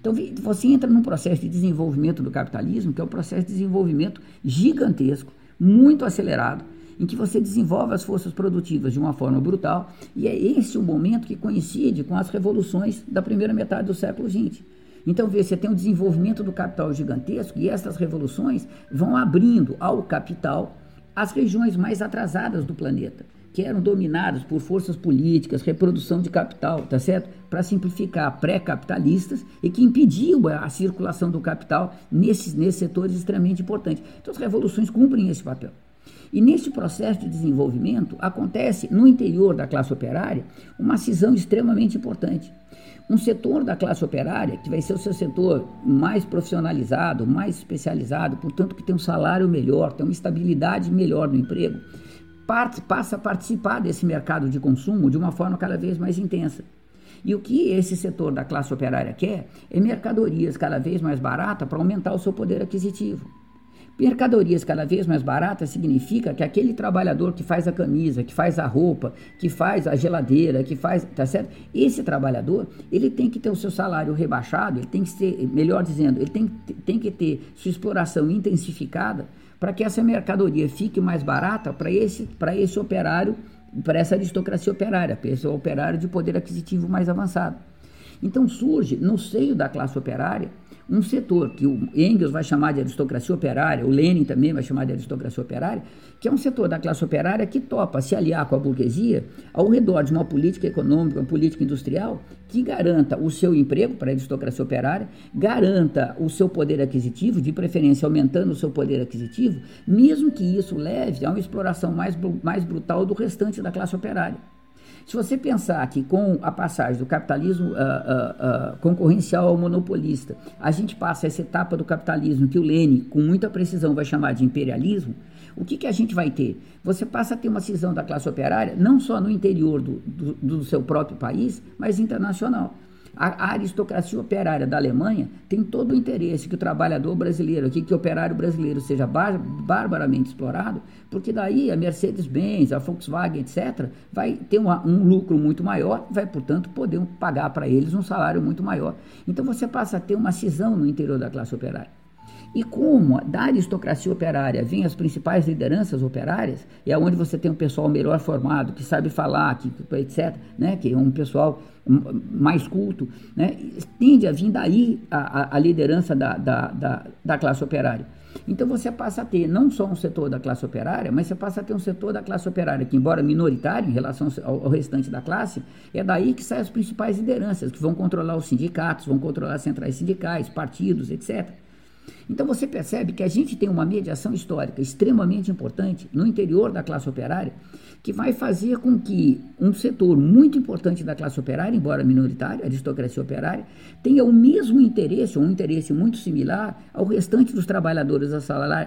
Speaker 2: Então você entra num processo de desenvolvimento do capitalismo, que é um processo de desenvolvimento gigantesco, muito acelerado, em que você desenvolve as forças produtivas de uma forma brutal, e é esse o momento que coincide com as revoluções da primeira metade do século XX. Então, vê, você tem um desenvolvimento do capital gigantesco e essas revoluções vão abrindo ao capital as regiões mais atrasadas do planeta, que eram dominadas por forças políticas, reprodução de capital, tá certo? Para simplificar, pré-capitalistas e que impediam a circulação do capital nesses, nesses setores extremamente importantes. Então, as revoluções cumprem esse papel. E nesse processo de desenvolvimento acontece no interior da classe operária uma cisão extremamente importante um setor da classe operária, que vai ser o seu setor mais profissionalizado, mais especializado, portanto que tem um salário melhor, tem uma estabilidade melhor no emprego, passa a participar desse mercado de consumo de uma forma cada vez mais intensa. E o que esse setor da classe operária quer é mercadorias cada vez mais baratas para aumentar o seu poder aquisitivo. Mercadorias cada vez mais baratas significa que aquele trabalhador que faz a camisa, que faz a roupa, que faz a geladeira, que faz, tá certo? Esse trabalhador, ele tem que ter o seu salário rebaixado, ele tem que ser, melhor dizendo, ele tem, tem que ter sua exploração intensificada para que essa mercadoria fique mais barata para esse, esse operário, para essa aristocracia operária, para esse operário de poder aquisitivo mais avançado. Então surge no seio da classe operária um setor que o Engels vai chamar de aristocracia operária, o Lenin também vai chamar de aristocracia operária, que é um setor da classe operária que topa se aliar com a burguesia ao redor de uma política econômica, uma política industrial que garanta o seu emprego para a aristocracia operária, garanta o seu poder aquisitivo, de preferência aumentando o seu poder aquisitivo, mesmo que isso leve a uma exploração mais, mais brutal do restante da classe operária. Se você pensar que com a passagem do capitalismo uh, uh, uh, concorrencial ao monopolista, a gente passa essa etapa do capitalismo que o Lênin, com muita precisão, vai chamar de imperialismo, o que, que a gente vai ter? Você passa a ter uma cisão da classe operária, não só no interior do, do, do seu próprio país, mas internacional. A, aristocracia operária da Alemanha tem todo o interesse que o trabalhador brasileiro que o operário brasileiro seja bar, barbaramente explorado, porque daí a Mercedes-Benz, a Volkswagen, etc., vai ter uma, um lucro muito maior, vai, portanto, poder pagar para eles um salário muito maior. Então você passa a ter uma cisão no interior da classe operária. E como da aristocracia operária vêm as principais lideranças operárias, é onde você tem um pessoal melhor formado, que sabe falar, que, etc., né, que é um pessoal mais culto, né, tende a vir daí a, a liderança da, da, da, da classe operária. Então você passa a ter não só um setor da classe operária, mas você passa a ter um setor da classe operária que, embora minoritário em relação ao, ao, restante da classe, é daí que saem as principais lideranças, que vão controlar os sindicatos, vão controlar centrais sindicais, partidos, etc. Então você percebe que a gente tem uma mediação histórica extremamente importante no interior da classe operária, que vai fazer com que um setor muito importante da classe operária, embora minoritário, aristocracia operária, tenha o mesmo interesse, ou um interesse muito similar ao restante dos trabalhadores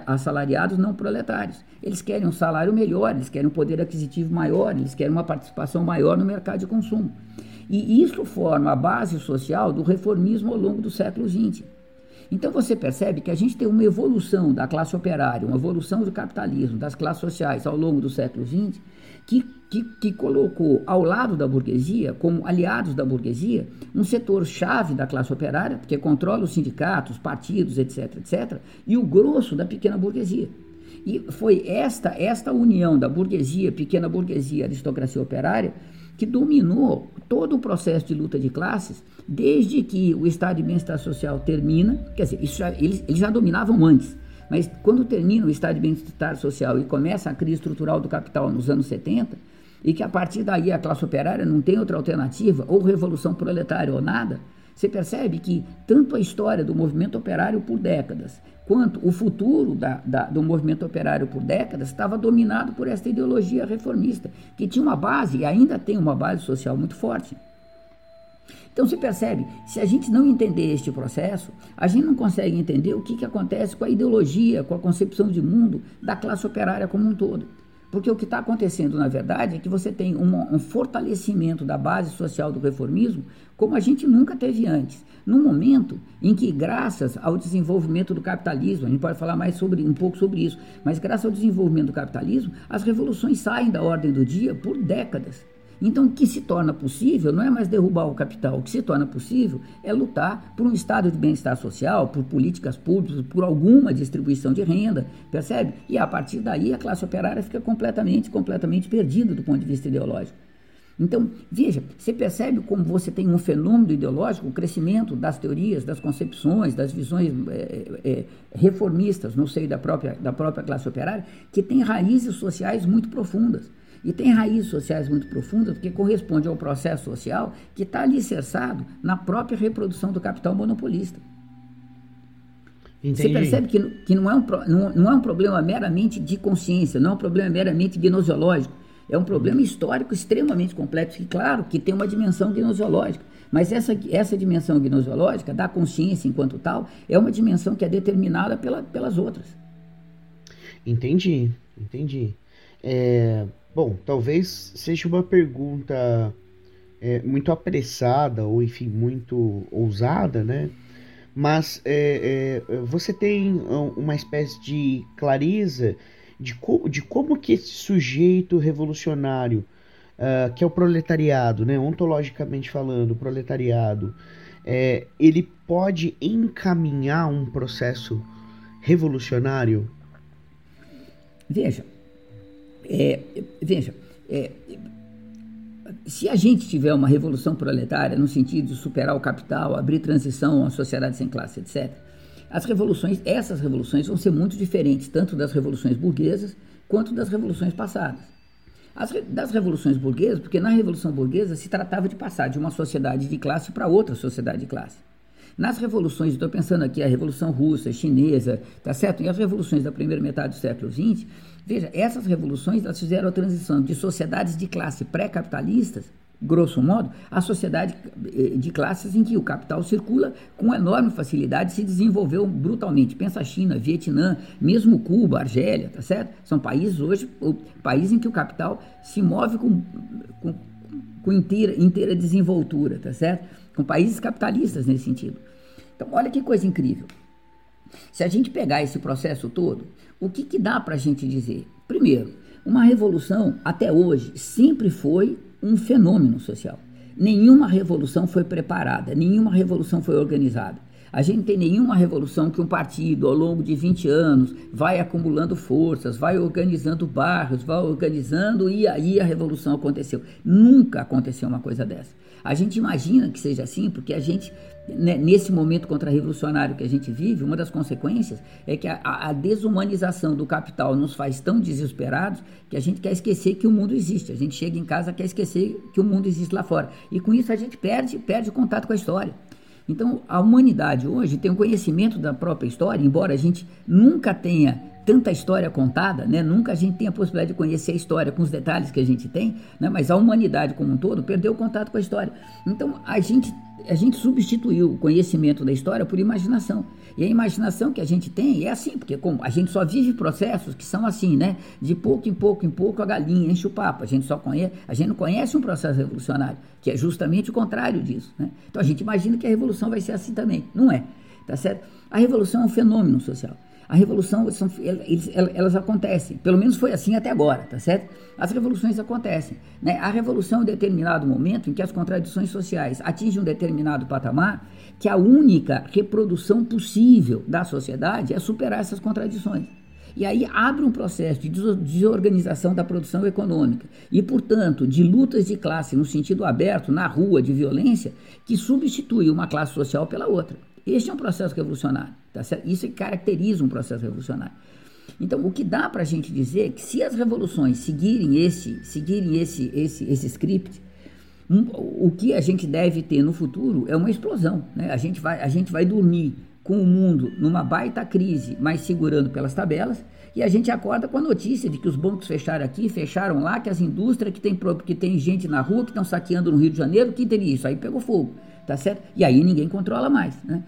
Speaker 2: assalariados não proletários. Eles querem um salário melhor, eles querem um poder aquisitivo maior, eles querem uma participação maior no mercado de consumo. E isso forma a base social do reformismo ao longo do século XX. Então você percebe que a gente tem uma evolução da classe operária, uma evolução do capitalismo, das classes sociais ao longo do século XX, que, que, que colocou ao lado da burguesia, como aliados da burguesia, um setor-chave da classe operária, porque controla os sindicatos, partidos, etc., etc., e o grosso da pequena burguesia. E foi esta, esta união da burguesia, pequena burguesia, aristocracia operária, que dominou todo o processo de luta de classes desde que o estado de bem-estar social termina, quer dizer, já, eles, eles já dominavam antes, mas quando termina o estado de bem-estar social e começa a crise estrutural do capital nos anos 70, e que a partir daí a classe operária não tem outra alternativa, ou revolução proletária ou nada, você percebe que tanto a história do movimento operário por décadas, quanto o futuro da, da, do movimento operário por décadas estava dominado por essa ideologia reformista, que tinha uma base, e ainda tem uma base social muito forte. Então se percebe, se a gente não entender este processo, a gente não consegue entender o que, que acontece com a ideologia, com a concepção de mundo da classe operária como um todo. Porque o que está acontecendo, na verdade, é que você tem um, um, fortalecimento da base social do reformismo como a gente nunca teve antes. Num momento em que, graças ao desenvolvimento do capitalismo, a gente pode falar mais sobre um pouco sobre isso, mas graças ao desenvolvimento do capitalismo, as revoluções saem da ordem do dia por décadas. Então, o que se torna possível não é mais derrubar o capital, o que se torna possível é lutar por um estado de bem-estar social, por políticas públicas, por alguma distribuição de renda, percebe? E a partir daí a classe operária fica completamente, completamente perdida do ponto de vista ideológico. Então, veja, você percebe como você tem um fenômeno ideológico, o crescimento das teorias, das concepções, das visões é, é, reformistas no seio da própria, da própria classe operária, que tem raízes sociais muito profundas. E tem raízes sociais muito profundas, porque corresponde ao processo social que está alicerçado na própria reprodução do capital monopolista. Entendi. Você percebe que, que não, é um, não, não é um problema meramente de consciência, não é um problema meramente gnosiológico, é um problema histórico extremamente complexo, e claro que tem uma dimensão gnosiológica, mas essa, essa dimensão gnosiológica, da consciência enquanto tal, é uma dimensão que é determinada pela, pelas outras.
Speaker 1: Entendi, entendi. É, Bom, talvez seja uma pergunta é, muito apressada ou, enfim, muito ousada, né? Mas é, é, você tem uma espécie de clareza de, co de como que esse sujeito revolucionário, uh, que é o proletariado, né? Ontologicamente falando, o proletariado, é, ele pode encaminhar um processo revolucionário?
Speaker 2: Veja, é, veja, é, se a gente tiver uma revolução proletária no sentido de superar o capital, abrir transição a sociedade sem classe, etc., as revoluções, essas revoluções vão ser muito diferentes, tanto das revoluções burguesas quanto das revoluções passadas. As, das revoluções burguesas, porque na revolução burguesa se tratava de passar de uma sociedade de classe para outra sociedade de classe. Nas revoluções, estou pensando aqui a Revolução Russa, Chinesa, tá certo? E as revoluções da primeira metade do século XX, veja, essas revoluções elas fizeram a transição de sociedades de classe pré-capitalistas, grosso modo, a sociedade eh, de classes em que o capital circula com enorme facilidade se desenvolveu brutalmente. Pensa a China, Vietnã, mesmo Cuba, Argélia, tá certo? São países hoje, países em que o capital se move com, com, com inteira, inteira desenvoltura, tá certo? Com países capitalistas nesse sentido. Então, olha que coisa incrível. Se a gente pegar esse processo todo, o que, que dá para a gente dizer? Primeiro, uma revolução, até hoje, sempre foi um fenômeno social. Nenhuma revolução foi preparada, nenhuma revolução foi organizada. A gente tem nenhuma revolução que um partido, ao longo de 20 anos, vai acumulando forças, vai organizando bairros, vai organizando e aí a revolução aconteceu. Nunca aconteceu uma coisa dessa. A gente imagina que seja assim, porque a gente, né, nesse momento contra-revolucionário que a gente vive, uma das consequências é que a, a, desumanização do capital nos faz tão desesperados que a gente quer esquecer que o mundo existe. A gente chega em casa quer esquecer que o mundo existe lá fora. E com isso a gente perde, perde o contato com a história. Então, a humanidade hoje tem um conhecimento da própria história, embora a gente nunca tenha tanta história contada, né? Nunca a gente tem a possibilidade de conhecer a história com os detalhes que a gente tem, né? Mas a humanidade como um todo perdeu o contato com a história. Então a gente a gente substituiu o conhecimento da história por imaginação. E a imaginação que a gente tem é assim, porque como a gente só vive processos que são assim, né? De pouco em pouco em pouco a galinha enche o papo. A gente só conhece, a gente não conhece um processo revolucionário, que é justamente o contrário disso, né? Então a gente imagina que a revolução vai ser assim também. Não é, tá certo? A revolução é um fenômeno social. A revolução, são, eles, elas acontecem. Pelo menos foi assim até agora, tá certo? As revoluções acontecem. Né? A revolução é um determinado momento em que as contradições sociais atingem um determinado patamar que a única reprodução possível da sociedade é superar essas contradições. E aí abre um processo de desorganização da produção econômica e, portanto, de lutas de classe no sentido aberto, na rua, de violência, que substitui uma classe social pela outra. Este é um processo revolucionário. Tá certo? Isso caracteriza um processo revolucionário. Então, o que dá para a gente dizer é que se as revoluções seguirem esse, seguirem esse, esse, esse script, um, o que a gente deve ter no futuro é uma explosão. Né? A, gente vai, a gente vai dormir com o mundo numa baita crise, mas segurando pelas tabelas, E a gente acorda com a notícia de que os bancos fecharam aqui, fecharam lá, que as indústrias, que tem, que tem gente na rua, que estão saqueando no Rio de Janeiro, que teria isso. Aí pegou fogo, tá certo? E aí ninguém controla mais, né?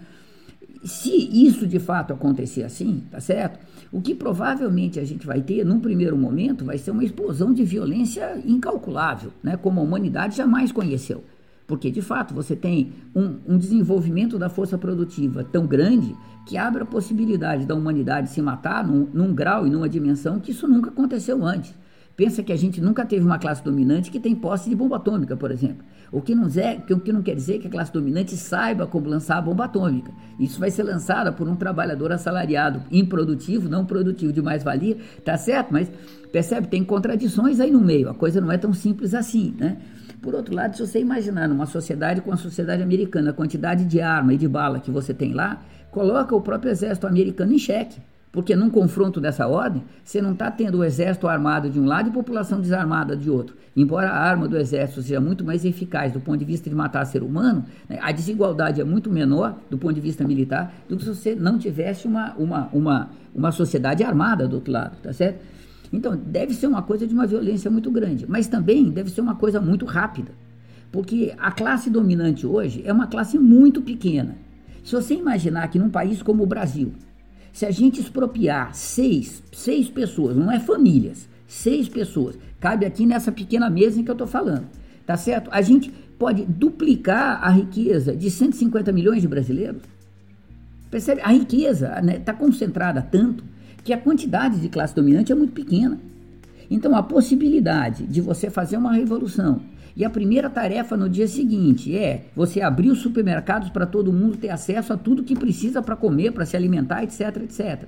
Speaker 2: Se isso de fato acontecer assim, tá certo? O que provavelmente a gente vai ter, num primeiro momento, vai ser uma explosão de violência incalculável, né? Como a humanidade jamais conheceu. Porque, de fato, você tem um, um, desenvolvimento da força produtiva tão grande que abre a possibilidade da humanidade se matar num, num grau e numa dimensão que isso nunca aconteceu antes. Pensa que a gente nunca teve uma classe dominante que tem posse de bomba atômica, por exemplo. O que, não é, o que não quer dizer que a classe dominante saiba como lançar a bomba atômica. Isso vai ser lançada por um trabalhador assalariado, improdutivo, não produtivo de mais-valia, tá certo? Mas percebe, tem contradições aí no meio. A coisa não é tão simples assim, né? Por outro lado, se você imaginar numa sociedade com a sociedade americana, a quantidade de arma e de bala que você tem lá, coloca o próprio exército americano em xeque. Porque num confronto dessa ordem, você não está tendo o exército armado de um lado e população desarmada de outro. Embora a arma do exército seja muito mais eficaz do ponto de vista de matar ser humano, né, a desigualdade é muito menor do ponto de vista militar do que se você não tivesse uma, uma, uma, uma sociedade armada do outro lado, tá certo? Então, deve ser uma coisa de uma violência muito grande, mas também deve ser uma coisa muito rápida. Porque a classe dominante hoje é uma classe muito pequena. Se você imaginar que num país como o Brasil, se a gente expropriar seis, seis pessoas, não é famílias, seis pessoas, cabe aqui nessa pequena mesa em que eu estou falando, tá certo? A gente pode duplicar a riqueza de 150 milhões de brasileiros. Percebe? A riqueza está né, tá concentrada tanto que a quantidade de classe dominante é muito pequena. Então, a possibilidade de você fazer uma revolução e a primeira tarefa no dia seguinte é você abrir os supermercados para todo mundo ter acesso a tudo que precisa para comer, para se alimentar, etc, etc.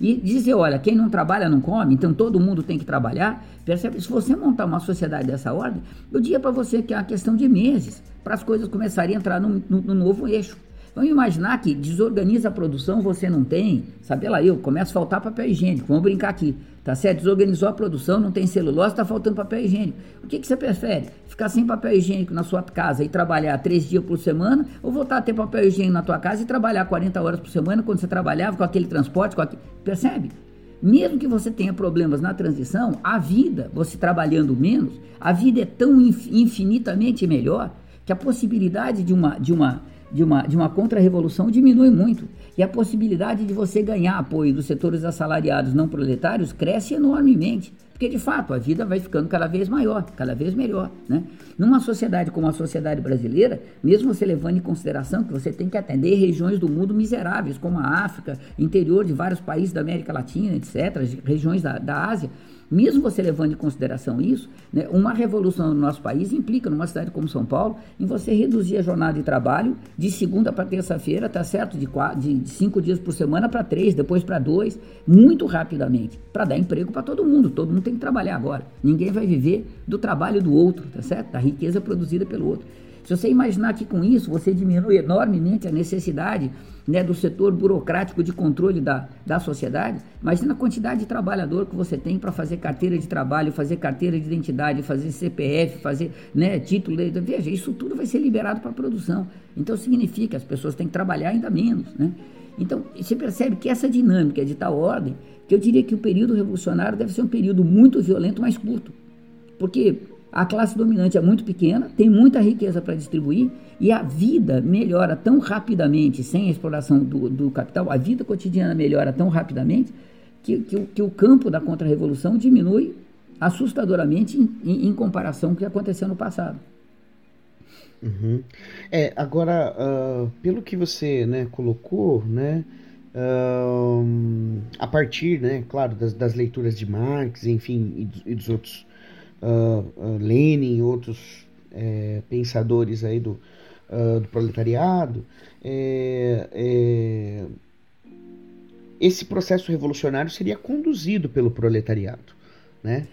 Speaker 2: E dizer, olha, quem não trabalha não come, então todo mundo tem que trabalhar. Percebe? Se você montar uma sociedade dessa ordem, eu diria para você que é uma questão de meses para as coisas começarem a entrar no novo eixo. Vamos imaginar que desorganiza a produção, você não tem, sabe lá eu, começa a faltar papel higiênico, vamos brincar aqui, tá certo? Desorganizou a produção, não tem celulose, está faltando papel higiênico. O que, que você prefere? Ficar sem papel higiênico na sua casa e trabalhar três dias por semana, ou voltar a ter papel higiênico na tua casa e trabalhar 40 horas por semana quando você trabalhava com aquele transporte, com aquele... percebe? Mesmo que você tenha problemas na transição, a vida, você trabalhando menos, a vida é tão infinitamente melhor que a possibilidade de uma, de uma de uma, de uma contra-revolução diminui muito. E a possibilidade de você ganhar apoio dos setores assalariados não proletários cresce enormemente. Porque, de fato, a vida vai ficando cada vez maior, cada vez melhor. Né? Numa sociedade como a sociedade brasileira, mesmo você levando em consideração que você tem que atender regiões do mundo miseráveis, como a África, interior de vários países da América Latina, etc., regiões da, da Ásia, mesmo você levando em consideração isso, né, uma revolução no nosso país implica, numa cidade como São Paulo, em você reduzir a jornada de trabalho de segunda para terça-feira, tá certo? De, quatro, de cinco dias por semana para três, depois para dois, muito rapidamente, para dar emprego para todo mundo. Todo mundo tem que trabalhar agora. Ninguém vai viver do trabalho do outro, tá certo? Da riqueza produzida pelo outro. Se você imaginar que com isso você diminui enormemente a necessidade né, do setor burocrático de controle da, da sociedade, imagina a quantidade de trabalhador que você tem para fazer carteira de trabalho, fazer carteira de identidade, fazer CPF, fazer né, título. Veja, isso tudo vai ser liberado para a produção. Então significa que as pessoas têm que trabalhar ainda menos. Né? Então você percebe que essa dinâmica de tal ordem que eu diria que o período revolucionário deve ser um período muito violento, mais curto. Porque a classe dominante é muito pequena, tem muita riqueza para distribuir e a vida melhora tão rapidamente, sem a exploração do, do capital, a vida cotidiana melhora tão rapidamente que, que, que o campo da contra-revolução diminui assustadoramente em, em, em, comparação com o que aconteceu no passado.
Speaker 1: Uhum. É, agora, uh, pelo que você né, colocou, né, uh, a partir, né, claro, das, das leituras de Marx, enfim, e dos, outros uh, Lenin e outros é, pensadores aí do, uh, do proletariado, é, é, esse processo revolucionário seria conduzido pelo proletariado, né?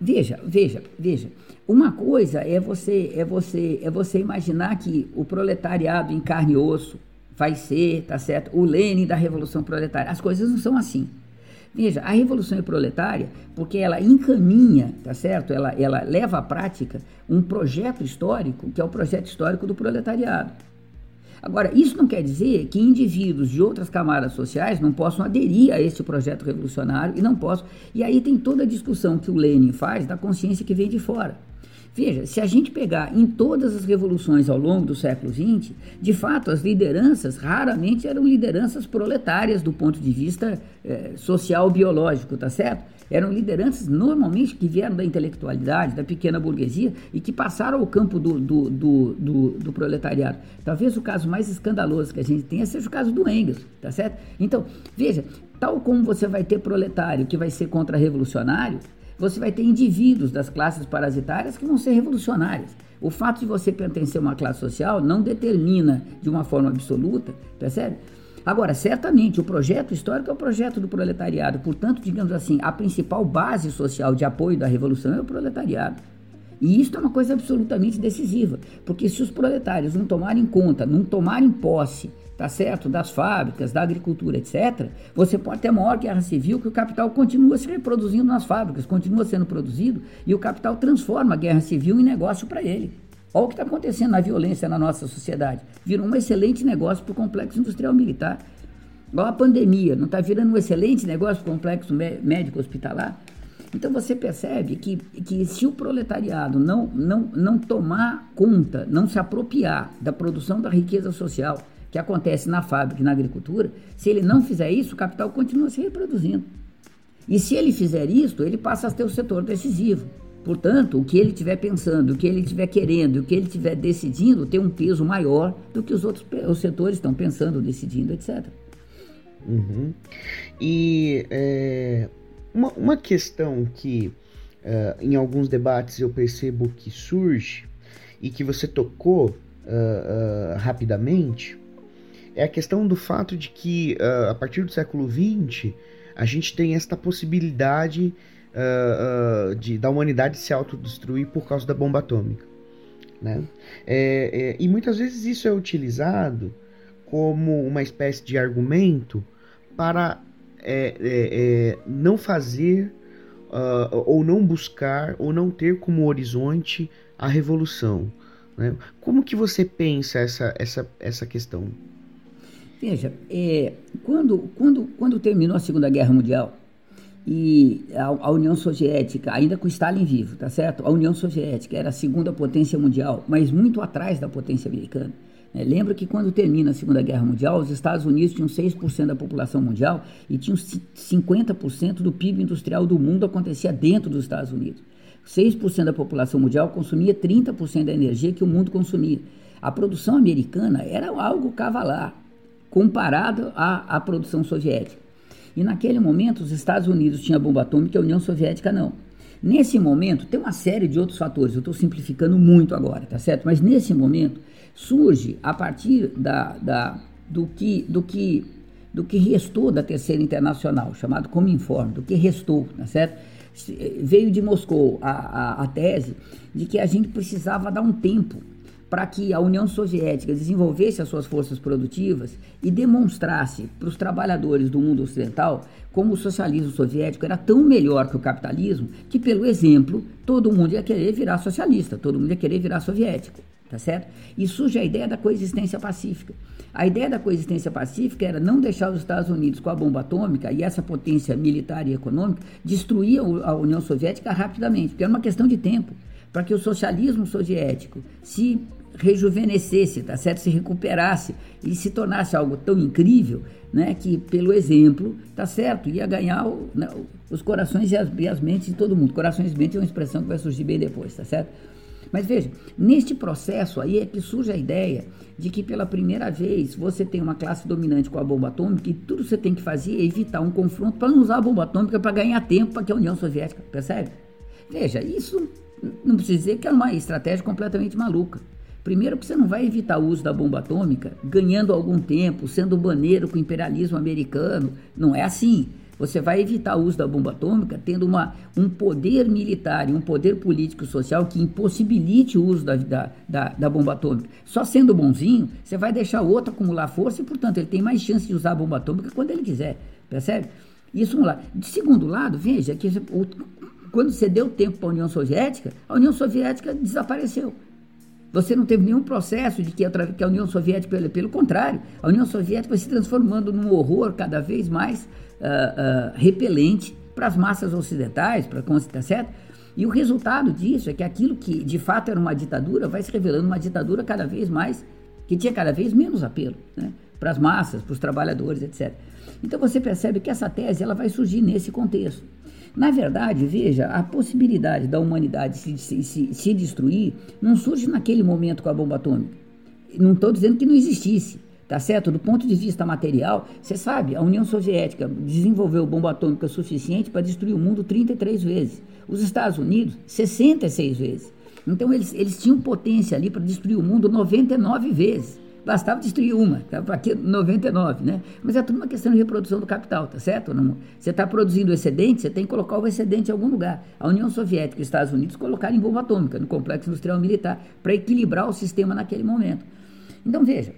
Speaker 2: Veja, veja, veja. Uma coisa é você é você é você imaginar que o proletariado em carne e osso vai ser, tá certo? O Lenin da revolução proletária. As coisas não são assim. Veja, a revolução é proletária porque ela encaminha, tá certo? Ela, ela leva à prática um projeto histórico, que é o projeto histórico do proletariado. Agora, isso não quer dizer que indivíduos de outras camadas sociais não possam aderir a este projeto revolucionário e não possam. E aí tem toda a discussão que o Lenin faz da consciência que vem de fora. Veja, se a gente pegar em todas as revoluções ao longo do século XX, de fato, as lideranças raramente eram lideranças proletárias do ponto de vista eh, social biológico, tá certo? Eram lideranças normalmente que vieram da intelectualidade, da pequena burguesia e que passaram ao campo do, do, do, do, do proletariado. Talvez o caso mais escandaloso que a gente tenha seja o caso do Engels, tá certo? Então, veja, tal como você vai ter proletário que vai ser contra-revolucionário, você vai ter indivíduos das classes parasitárias que vão ser revolucionárias. O fato de você pertencer a uma classe social não determina de uma forma absoluta, percebe? Agora, certamente, o projeto histórico é o projeto do proletariado. Portanto, digamos assim, a principal base social de apoio da revolução é o proletariado. E isso é uma coisa absolutamente decisiva, porque se os proletários não tomarem conta, não tomarem posse tá certo? Das fábricas, da agricultura, etc., você pode ter maior guerra civil que o capital continua se reproduzindo nas fábricas, continua sendo produzido e o capital transforma a guerra civil em negócio para ele. Olha o que está acontecendo na violência na nossa sociedade. Virou um excelente negócio para o complexo industrial militar. Olha a pandemia, não está virando um excelente negócio para o complexo médico hospitalar? Então você percebe que, que se o proletariado não, não, não tomar conta, não se apropriar da produção da riqueza social, que acontece na fábrica e na agricultura, se ele não fizer isso, o capital continua se reproduzindo. E se ele fizer isso, ele passa a ter o setor decisivo. Portanto, o que ele estiver pensando, o que ele estiver querendo, o que ele estiver decidindo tem um peso maior do que os outros os setores estão pensando, decidindo, etc.
Speaker 1: Uhum. E é, uma, uma questão que uh, em alguns debates eu percebo que surge e que você tocou uh, uh, rapidamente é a questão do fato de que uh, a partir do século XX a gente tem esta possibilidade uh, uh, de, da humanidade se autodestruir por causa da bomba atômica. Né? É, é, e muitas vezes isso é utilizado como uma espécie de argumento para é, é, é não fazer ou não buscar ou não ter como horizonte a revolução. Né? Como que você pensa essa, essa, essa questão?
Speaker 2: Veja, é, quando, quando, quando terminou a Segunda Guerra Mundial e a, a, União Soviética, ainda com Stalin vivo, tá certo? A União Soviética era a segunda potência mundial, mas muito atrás da potência americana. É, lembra que quando termina a Segunda Guerra Mundial, os Estados Unidos tinham 6% da população mundial e tinham 50% do PIB industrial do mundo acontecia dentro dos Estados Unidos. 6% da população mundial consumia 30% da energia que o mundo consumia. A produção americana era algo cavalar comparado à, à produção soviética. E naquele momento os Estados Unidos tinham bomba atômica e a União Soviética não. Nesse momento, tem uma série de outros fatores, eu estou simplificando muito agora, tá certo? Mas nesse momento, surge a partir da, da, do, que, do, que, do que restou da Terceira Internacional, chamado Cominform, do que restou, tá certo? Veio de Moscou a, a, a tese de que a gente precisava dar um tempo para que a União Soviética desenvolvesse as suas forças produtivas e demonstrasse para os trabalhadores do mundo ocidental como o socialismo soviético era tão melhor que o capitalismo que, pelo exemplo, todo mundo ia querer virar socialista, todo mundo ia querer virar soviético, tá certo? E surge a ideia da coexistência pacífica. A ideia da coexistência pacífica era não deixar os Estados Unidos com a bomba atômica e essa potência militar e econômica destruir a União Soviética rapidamente, porque era uma questão de tempo para que o socialismo soviético se rejuvenescesse, tá certo? Se recuperasse e se tornasse algo tão incrível, né, que pelo exemplo, tá certo, ia ganhar o, né, os corações e as, e as, mentes de todo mundo. Corações e mentes é uma expressão que vai surgir bem depois, tá certo? Mas veja, neste processo aí é que surge a ideia de que pela primeira vez você tem uma classe dominante com a bomba atômica e tudo que você tem que fazer é evitar um confronto para não usar a bomba atômica para ganhar tempo para que a União Soviética, percebe? Veja, isso não precisa dizer que é uma estratégia completamente maluca. Primeiro, que você não vai evitar o uso da bomba atômica ganhando algum tempo, sendo baneiro com o imperialismo americano. Não é assim. Você vai evitar o uso da bomba atômica tendo uma, um poder militar e um poder político social que impossibilite o uso da, da, da, da, bomba atômica. Só sendo bonzinho, você vai deixar o outro acumular força e, portanto, ele tem mais chance de usar a bomba atômica quando ele quiser. Percebe? Isso um lado. De segundo lado, veja que quando você deu tempo para a União Soviética, a União Soviética desapareceu. Você não teve nenhum processo de que a, União Soviética, pelo, pelo contrário, a União Soviética vai se transformando num horror cada vez mais uh, uh, repelente para as massas ocidentais, para tá certo? E o resultado disso é que aquilo que de fato era uma ditadura vai se revelando uma ditadura cada vez mais, que tinha cada vez menos apelo né? para as massas, para os trabalhadores, etc. Então você percebe que essa tese ela vai surgir nesse contexto. Na verdade, veja, a possibilidade da humanidade se, se, se, destruir não surge naquele momento com a bomba atômica. Não estou dizendo que não existisse, tá certo? Do ponto de vista material, você sabe, a União Soviética desenvolveu bomba atômica suficiente para destruir o mundo 33 vezes. Os Estados Unidos, 66 vezes. Então eles, eles tinham potência ali para destruir o mundo 99 vezes. Bastava destruir uma, para aqui 99, né? Mas é tudo uma questão de reprodução do capital, tá certo? Não, você está produzindo excedente, você tem que colocar o excedente em algum lugar. A União Soviética e os Estados Unidos colocaram em bomba atômica, no complexo industrial militar, para equilibrar o sistema naquele momento. Então veja,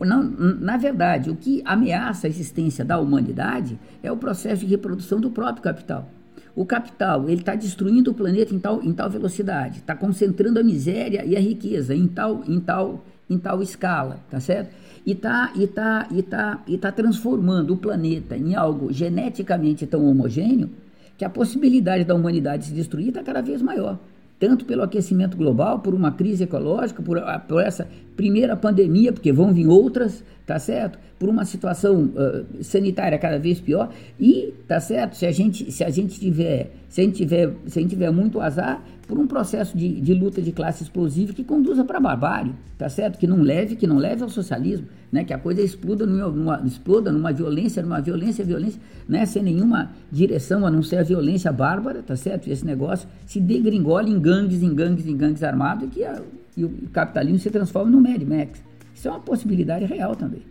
Speaker 2: na, na, verdade, o que ameaça a existência da humanidade é o processo de reprodução do próprio capital. O capital ele está destruindo o planeta em tal, em tal velocidade, está concentrando a miséria e a riqueza em tal, em tal em tal escala, tá certo? E está e tá, e tá, e tá transformando o planeta em algo geneticamente tão homogêneo que a possibilidade da humanidade se destruir está cada vez maior. Tanto pelo aquecimento global, por uma crise ecológica, por, por essa primeira pandemia, porque vão vir outras, tá certo? Por uma situação uh, sanitária cada vez pior e, tá certo? Se a gente, se a gente tiver, se a gente tiver, se a gente tiver muito azar, por um processo de, de luta de classe explosiva que conduza para barbárie, tá certo? Que não leve, que não leve ao socialismo, né? Que a coisa exploda numa, exploda numa violência, numa violência, violência, né? Sem nenhuma direção a não ser a violência bárbara, tá certo? Esse negócio se degringola em gangues, em gangues, em gangues armados que a, e o capitalismo se transforma no Mad Max. Isso é uma possibilidade real também.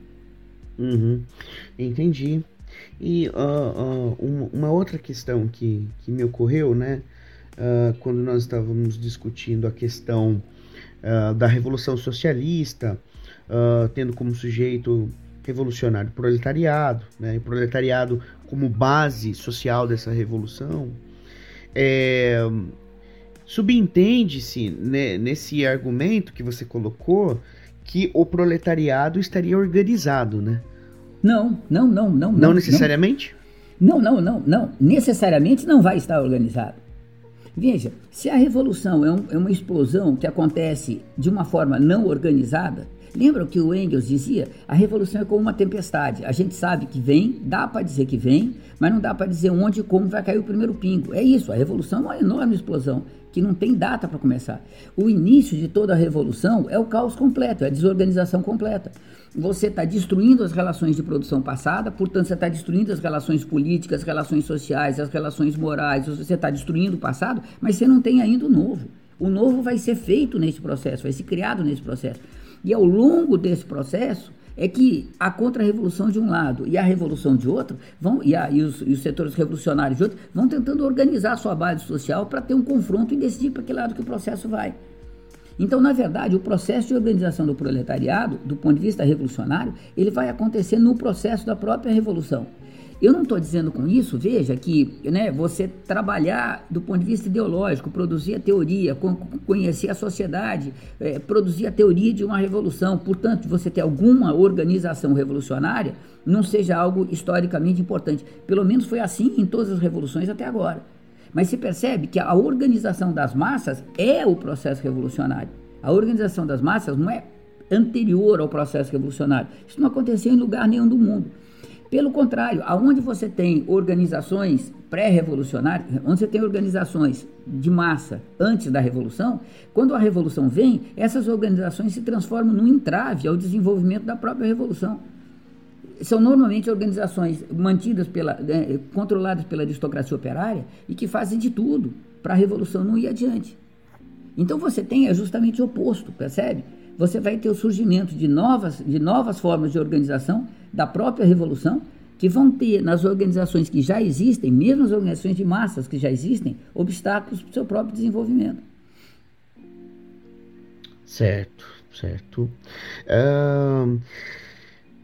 Speaker 1: Uhum. Entendi. E uh, uh, uma outra questão que, que me ocorreu, né? uh, quando nós estávamos discutindo a questão uh, da Revolução Socialista, uh, tendo como sujeito revolucionário proletariado, né, o proletariado como base social dessa revolução, é, subentende-se né, nesse argumento que você colocou que o proletariado estaria organizado, né?
Speaker 2: Não, não, não, não.
Speaker 1: Não, não necessariamente?
Speaker 2: Não, não, não, não. Necessariamente não vai estar organizado. Veja, se a revolução é, um, é uma explosão que acontece de uma forma não organizada, Lembra o que o Engels dizia? A revolução é como uma tempestade. A gente sabe que vem, dá para dizer que vem, mas não dá para dizer onde e como vai cair o primeiro pingo. É isso, a revolução é uma enorme explosão que não tem data para começar. O início de toda a revolução é o caos completo, é a desorganização completa. Você está destruindo as relações de produção passada, portanto, você está destruindo as relações políticas, as relações sociais, as relações morais, você está destruindo o passado, mas você não tem ainda o novo. O novo vai ser feito nesse processo, vai ser criado nesse processo. E ao longo desse processo é que a contra-revolução de um lado e a revolução de outro, vão, e, a, e, os, e, os, setores revolucionários de outro, vão tentando organizar a sua base social para ter um confronto e decidir para que lado que o processo vai. Então, na verdade, o processo de organização do proletariado, do ponto de vista revolucionário, ele vai acontecer no processo da própria revolução. Eu não estou dizendo com isso, veja, que né, você trabalhar do ponto de vista ideológico, produzir a teoria, conhecer a sociedade, é, produzir a teoria de uma revolução, portanto, você ter alguma organização revolucionária, não seja algo historicamente importante. Pelo menos foi assim em todas as revoluções até agora. Mas se percebe que a organização das massas é o processo revolucionário. A organização das massas não é anterior ao processo revolucionário. Isso não aconteceu em lugar nenhum do mundo. Pelo contrário, aonde você tem organizações pré-revolucionárias, onde você tem organizações de massa antes da revolução, quando a revolução vem, essas organizações se transformam num entrave ao desenvolvimento da própria revolução. São normalmente organizações mantidas pela, né, controladas pela aristocracia operária e que fazem de tudo para a revolução não ir adiante. Então você tem é justamente o oposto, percebe? Você vai ter o surgimento de novas, de novas formas de organização da própria revolução, que vão ter nas organizações que já existem, mesmo as organizações de massas que já existem, obstáculos para o seu próprio desenvolvimento.
Speaker 1: Certo, certo. Uh,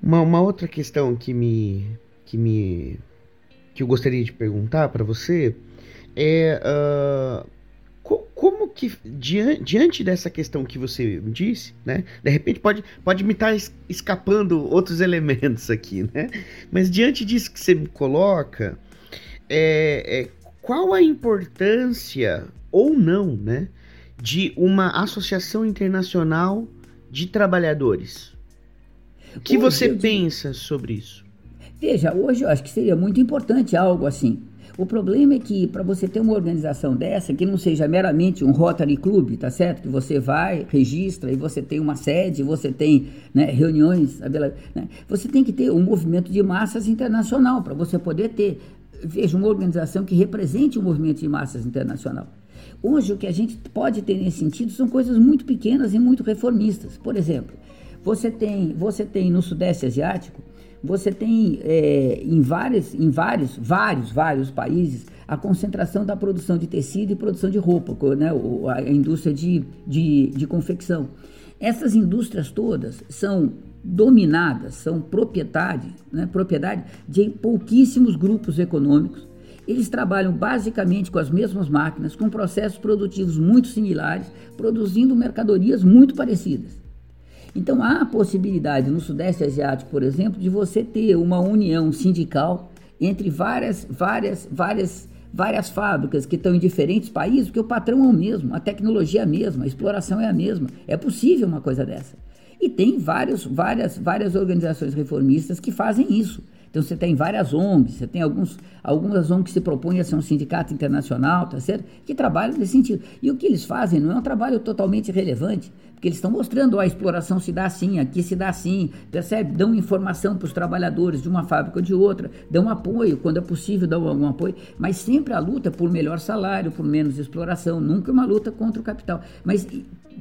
Speaker 1: uma, uma outra questão que me, que me que eu gostaria de perguntar para você é uh, como que diante, dessa questão que você disse, né? De repente pode, pode me estar tá escapando outros elementos aqui, né? Mas diante disso que você me coloca, é, é, qual a importância ou não, né? De uma associação internacional de trabalhadores. O que hoje você pensa sobre isso?
Speaker 2: Veja, hoje eu acho que seria muito importante algo assim. O problema é que para você ter uma organização dessa, que não seja meramente um Rotary Club, tá certo? Que você vai, registra e você tem uma sede, você tem né, reuniões, né? você tem que ter um movimento de massas internacional para você poder ter, veja, uma organização que represente o um movimento de massas internacional. Hoje o que a gente pode ter nesse sentido são coisas muito pequenas e muito reformistas. Por exemplo, você tem, você tem no Sudeste Asiático você tem é, em, vários, em vários, vários, vários países a concentração da produção de tecido e produção de roupa, né, a indústria de, de, de confecção. Essas indústrias todas são dominadas, são propriedade, né, propriedade de pouquíssimos grupos econômicos. Eles trabalham basicamente com as mesmas máquinas, com processos produtivos muito similares, produzindo mercadorias muito parecidas. Então há a possibilidade no Sudeste Asiático, por exemplo, de você ter uma união sindical entre várias, várias, várias, várias fábricas que estão em diferentes países, porque o patrão é o mesmo, a tecnologia é a mesma, a exploração é a mesma. É possível uma coisa dessa. E tem vários, várias, várias organizações reformistas que fazem isso. Então você tem várias ONGs, você tem alguns, algumas ONGs que se propõem a ser um sindicato internacional, tá certo? Que trabalham nesse sentido. E o que eles fazem não é um trabalho totalmente relevante, porque eles estão mostrando, ó, a exploração se dá assim, aqui se dá assim, percebe? Dão informação para os trabalhadores de uma fábrica ou de outra, dão apoio, quando é possível dão algum apoio, mas sempre a luta por melhor salário, por menos exploração, nunca uma luta contra o capital. Mas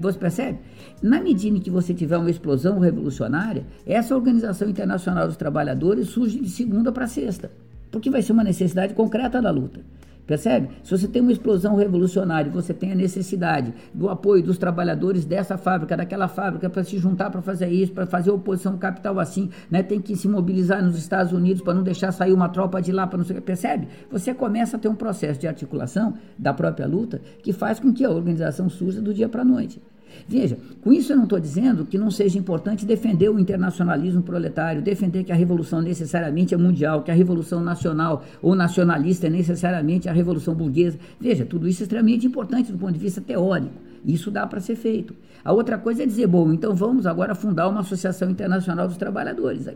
Speaker 2: você percebe? Na medida em que você tiver uma explosão revolucionária, essa Organização Internacional dos Trabalhadores surge de segunda para sexta, porque vai ser uma necessidade concreta da luta. Percebe? Se você tem uma explosão revolucionária, você tem a necessidade do apoio dos trabalhadores dessa fábrica, daquela fábrica, para se juntar para fazer isso, para fazer oposição capital assim, né? tem que se mobilizar nos Estados Unidos para não deixar sair uma tropa de lá, para não sei o que. Percebe? Você começa a ter um processo de articulação da própria luta que faz com que a organização surja do dia para a noite. Veja, com isso eu não estou dizendo que não seja importante defender o internacionalismo proletário, defender que a revolução necessariamente é mundial, que a revolução nacional ou nacionalista é necessariamente a revolução burguesa. Veja, tudo isso é extremamente importante do ponto de vista teórico. Isso dá para ser feito. A outra coisa é dizer, bom, então vamos agora fundar uma Associação Internacional dos Trabalhadores.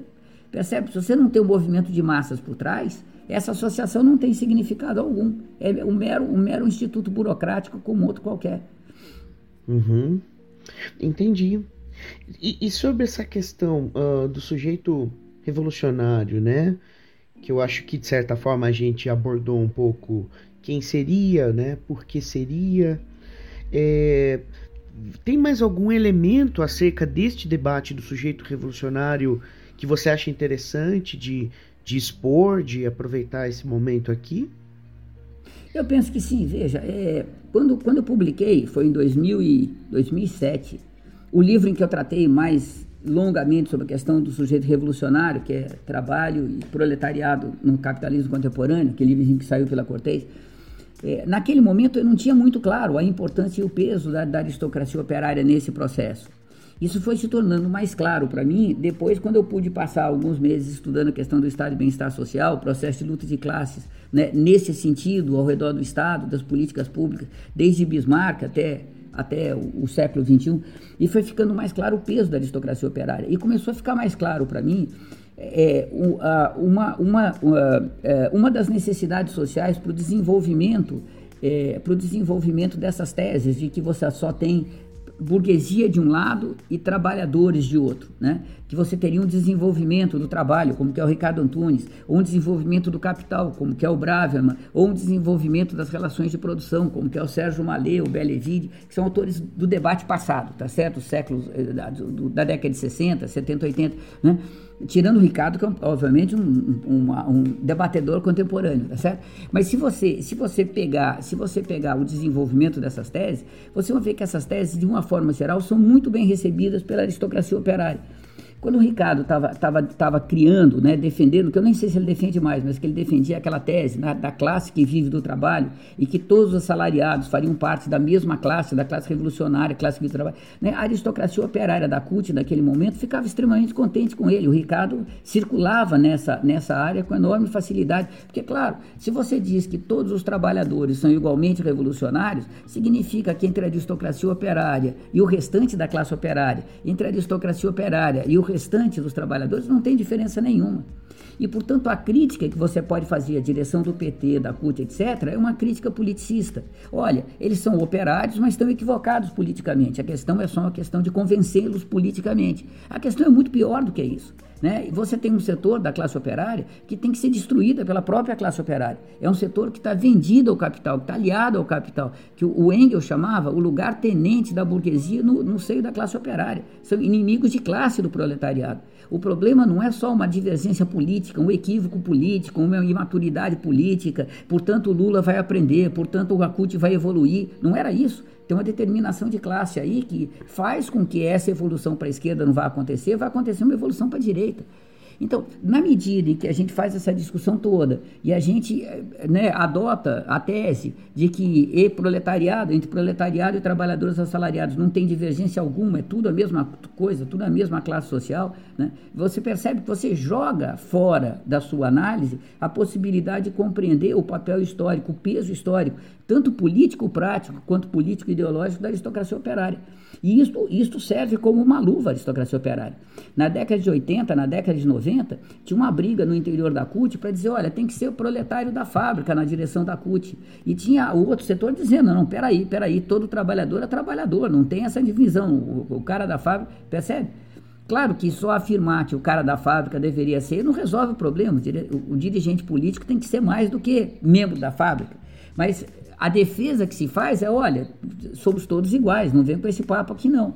Speaker 2: Percebe? Se você não tem um movimento de massas por trás, essa associação não tem significado algum. É um mero, um mero instituto burocrático como outro qualquer.
Speaker 1: Uhum. Entendi. E, e sobre essa questão uh, do sujeito revolucionário, né? Que eu acho que de certa forma a gente abordou um pouco quem seria, né? Por que seria. É, tem mais algum elemento acerca deste debate do sujeito revolucionário que você acha interessante de, de expor, de aproveitar esse momento aqui?
Speaker 2: Eu penso que sim, veja, é, quando, quando eu publiquei, foi em 2000 e, 2007, o livro em que eu tratei mais longamente sobre a questão do sujeito revolucionário, que é Trabalho e Proletariado no Capitalismo Contemporâneo, aquele livro que saiu pela Cortez, é, naquele momento eu não tinha muito claro a importância e o peso da, da aristocracia operária nesse processo. Isso foi se tornando mais claro para mim depois, quando eu pude passar alguns meses estudando a questão do Estado de bem-estar social, processo de luta de classes, né, nesse sentido, ao redor do Estado, das políticas públicas, desde Bismarck até, até o, o século XXI, e foi ficando mais claro o peso da aristocracia operária. E começou a ficar mais claro para mim é, uma, uma, uma, é, uma das necessidades sociais para o desenvolvimento é, para o desenvolvimento dessas teses de que você só tem burguesia de um lado e trabalhadores de outro, né? Que você teria um desenvolvimento do trabalho, como que é o Ricardo Antunes, ou um desenvolvimento do capital, como que é o Braverman, ou um desenvolvimento das relações de produção, como que é o Sérgio Malê, o Belleville, que são autores do debate passado, tá certo? Os séculos eh, da, da década de 60, 70, 80, né? Tirando o Ricardo, que é, obviamente, um, um, um, debatedor contemporâneo, tá certo? Mas se você, se você pegar, se você pegar o desenvolvimento dessas teses, você vai ver que essas teses, de uma forma geral, são muito bem recebidas pela aristocracia operária. Quando o Ricardo estava tava, tava criando, né, defendendo, que eu nem sei se ele defende mais, mas que ele defendia aquela tese né, da classe que vive do trabalho e que todos os assalariados fariam parte da mesma classe, da classe revolucionária, classe que vive do trabalho. Né, a aristocracia operária da CUT, naquele momento, ficava extremamente contente com ele. O Ricardo circulava nessa, nessa área com enorme facilidade. Porque, claro, se você diz que todos os trabalhadores são igualmente revolucionários, significa que entre a aristocracia operária e o restante da classe operária, entre a aristocracia operária e o restante dos trabalhadores não tem diferença nenhuma. E, portanto, a crítica que você pode fazer à direção do PT, da CUT, etc., é uma crítica politicista. Olha, eles são operários, mas estão equivocados politicamente. A questão é só uma questão de convencê-los politicamente. A questão é muito pior do que isso. Né? Você tem um setor da classe operária que tem que ser destruída pela própria classe operária. É um setor que está vendido ao capital, que está aliado ao capital, que o Engels chamava o lugar tenente da burguesia no, no seio da classe operária. São inimigos de classe do proletariado. O problema não é só uma divergência política, um equívoco político, uma imaturidade política, portanto o Lula vai aprender, portanto o Acute vai evoluir. Não era isso. Tem uma determinação de classe aí que faz com que essa evolução para a esquerda não vá acontecer, vai acontecer uma evolução para a direita. Então, na medida em que a gente faz essa discussão toda e a gente né, adota a tese de que e proletariado, entre proletariado e trabalhadores assalariados não tem divergência alguma, é tudo a mesma coisa, tudo a mesma classe social, né, você percebe que você joga fora da sua análise a possibilidade de compreender o papel histórico, o peso histórico, tanto político prático quanto político ideológico da aristocracia operária. E isto, isto serve como uma luva à aristocracia operária. Na década de 80, na década de 90, tinha uma briga no interior da CUT para dizer, olha, tem que ser o proletário da fábrica na direção da CUT. E tinha o outro setor dizendo, não, peraí, peraí, todo trabalhador é trabalhador, não tem essa divisão. O, o cara da fábrica, percebe? Claro que só afirmar que o cara da fábrica deveria ser não resolve o problema. O, o dirigente político tem que ser mais do que membro da fábrica. Mas a defesa que se faz é, olha, somos todos iguais, não vem com esse papo aqui não.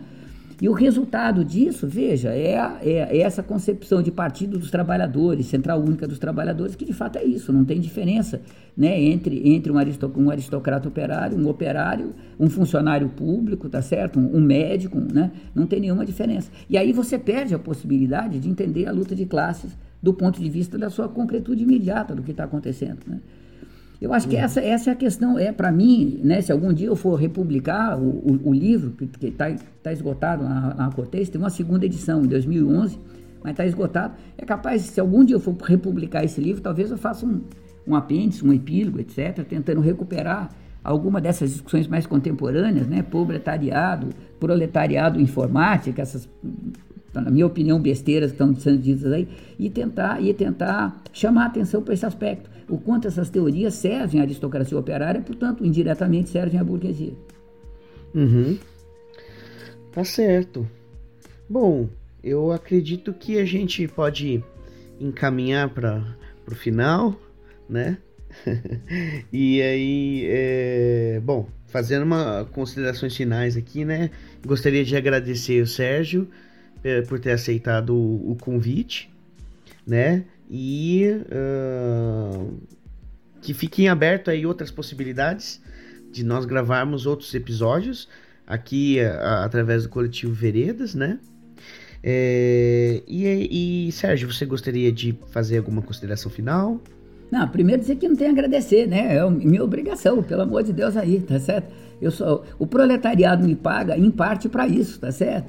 Speaker 2: E o resultado disso, veja, é, é, é, essa concepção de Partido dos Trabalhadores, Central Única dos Trabalhadores, que de fato é isso, não tem diferença né, entre, entre um, aristoc um aristocrata operário, um operário, um funcionário público, tá certo? Um, um médico, né? Não tem nenhuma diferença. E aí você perde a possibilidade de entender a luta de classes do ponto de vista da sua concretude imediata do que está acontecendo. Né? Eu acho que uhum. essa, essa é a questão, é para mim, né, se algum dia eu for republicar o, o, o livro, que está tá esgotado na, na Cortez, tem uma segunda edição, em 2011, mas está esgotado, é capaz, se algum dia eu for republicar esse livro, talvez eu faça um, um apêndice, um epílogo, etc., tentando recuperar alguma dessas discussões mais contemporâneas, né, proletariado, proletariado informática, essas na minha opinião, besteiras que estão sendo ditas aí, e tentar, e tentar chamar atenção para esse aspecto o quanto essas teorias servem à aristocracia operária, portanto, indiretamente servem à burguesia.
Speaker 1: Uhum. Tá certo. Bom, eu acredito que a gente pode encaminhar para o final, né? e aí, é... bom, fazendo uma considerações finais aqui, né? Gostaria de agradecer o Sérgio é, por ter aceitado o, o convite, né? E uh, que fiquem aberto aí outras possibilidades de nós gravarmos outros episódios aqui a, através do coletivo Veredas, né? É, e, e Sérgio, você gostaria de fazer alguma consideração final?
Speaker 2: Não, primeiro dizer que não tem a agradecer, né? É minha obrigação, pelo amor de Deus aí, tá certo? Eu sou, o proletariado me paga em parte para isso, tá certo?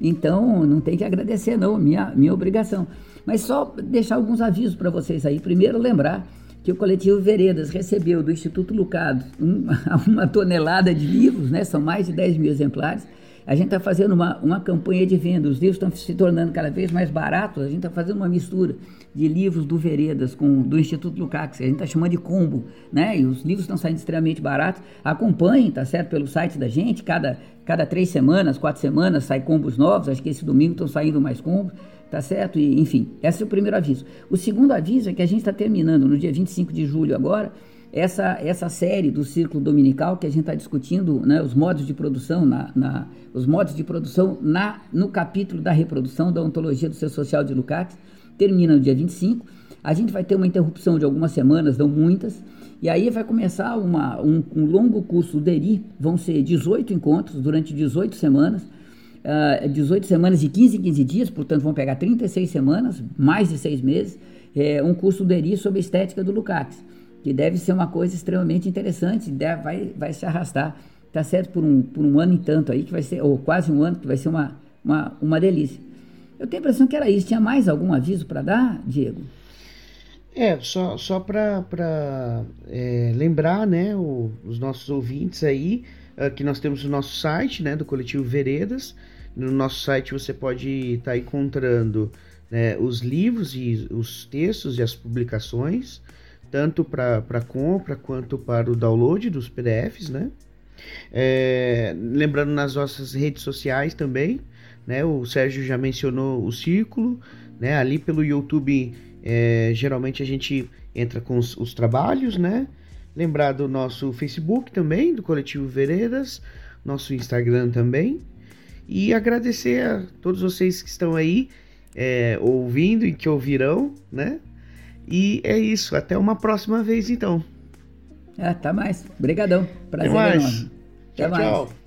Speaker 2: Então não tem que agradecer não, minha minha obrigação. Mas só deixar alguns avisos para vocês aí. Primeiro, lembrar que o coletivo Veredas recebeu do Instituto Lucado uma, uma tonelada de livros, né? são mais de 10 mil exemplares. A gente está fazendo uma, uma campanha de venda, os livros estão se tornando cada vez mais baratos, a gente está fazendo uma mistura de livros do Veredas com do Instituto Lukács, a gente está chamando de combo, né? E os livros estão saindo extremamente baratos. Acompanhem, tá certo, pelo site da gente, cada, cada três semanas, quatro semanas sai combos novos, acho que esse domingo estão saindo mais combos. Tá certo? E, enfim, esse é o primeiro aviso. O segundo aviso é que a gente está terminando no dia 25 de julho agora essa, essa série do Círculo Dominical que a gente está discutindo né, os modos de produção na, na, os modos de produção na, no capítulo da reprodução da ontologia do ser social de Lukács termina no dia 25 a gente vai ter uma interrupção de algumas semanas, não muitas e aí vai começar uma, um, um longo curso do DERI vão ser 18 encontros durante 18 semanas uh, 18 semanas de 15 em 15 dias, portanto vão pegar 36 semanas, mais de seis meses, é, um curso do ERI sobre estética do Lukács, que deve ser uma coisa extremamente interessante, deve, vai, vai se arrastar, tá certo, por um, por um ano e tanto aí, que vai ser, ou quase um ano, que vai ser uma, uma, uma delícia. Eu tenho a impressão que era isso. Tinha mais algum aviso para dar, Diego?
Speaker 1: É, só, só para é, lembrar, né, o, os nossos ouvintes aí, uh, que nós temos o nosso site, né, do Coletivo Veredas. No nosso site você pode estar tá encontrando né, os livros e os textos e as publicações, tanto para compra quanto para o download dos PDFs, né? É, lembrando nas nossas redes sociais também, né? O Sérgio já mencionou o círculo, né? Ali pelo YouTube, é, geralmente a gente entra com os, os, trabalhos, né? Lembrar do nosso Facebook também, do Coletivo Veredas, nosso Instagram também. E agradecer a todos vocês que estão aí é, ouvindo e que ouvirão, né? E é isso. Até uma próxima vez, então.
Speaker 2: Ah, tá mais. Obrigadão.
Speaker 1: Prazer Até mais. Até tchau, mais. tchau.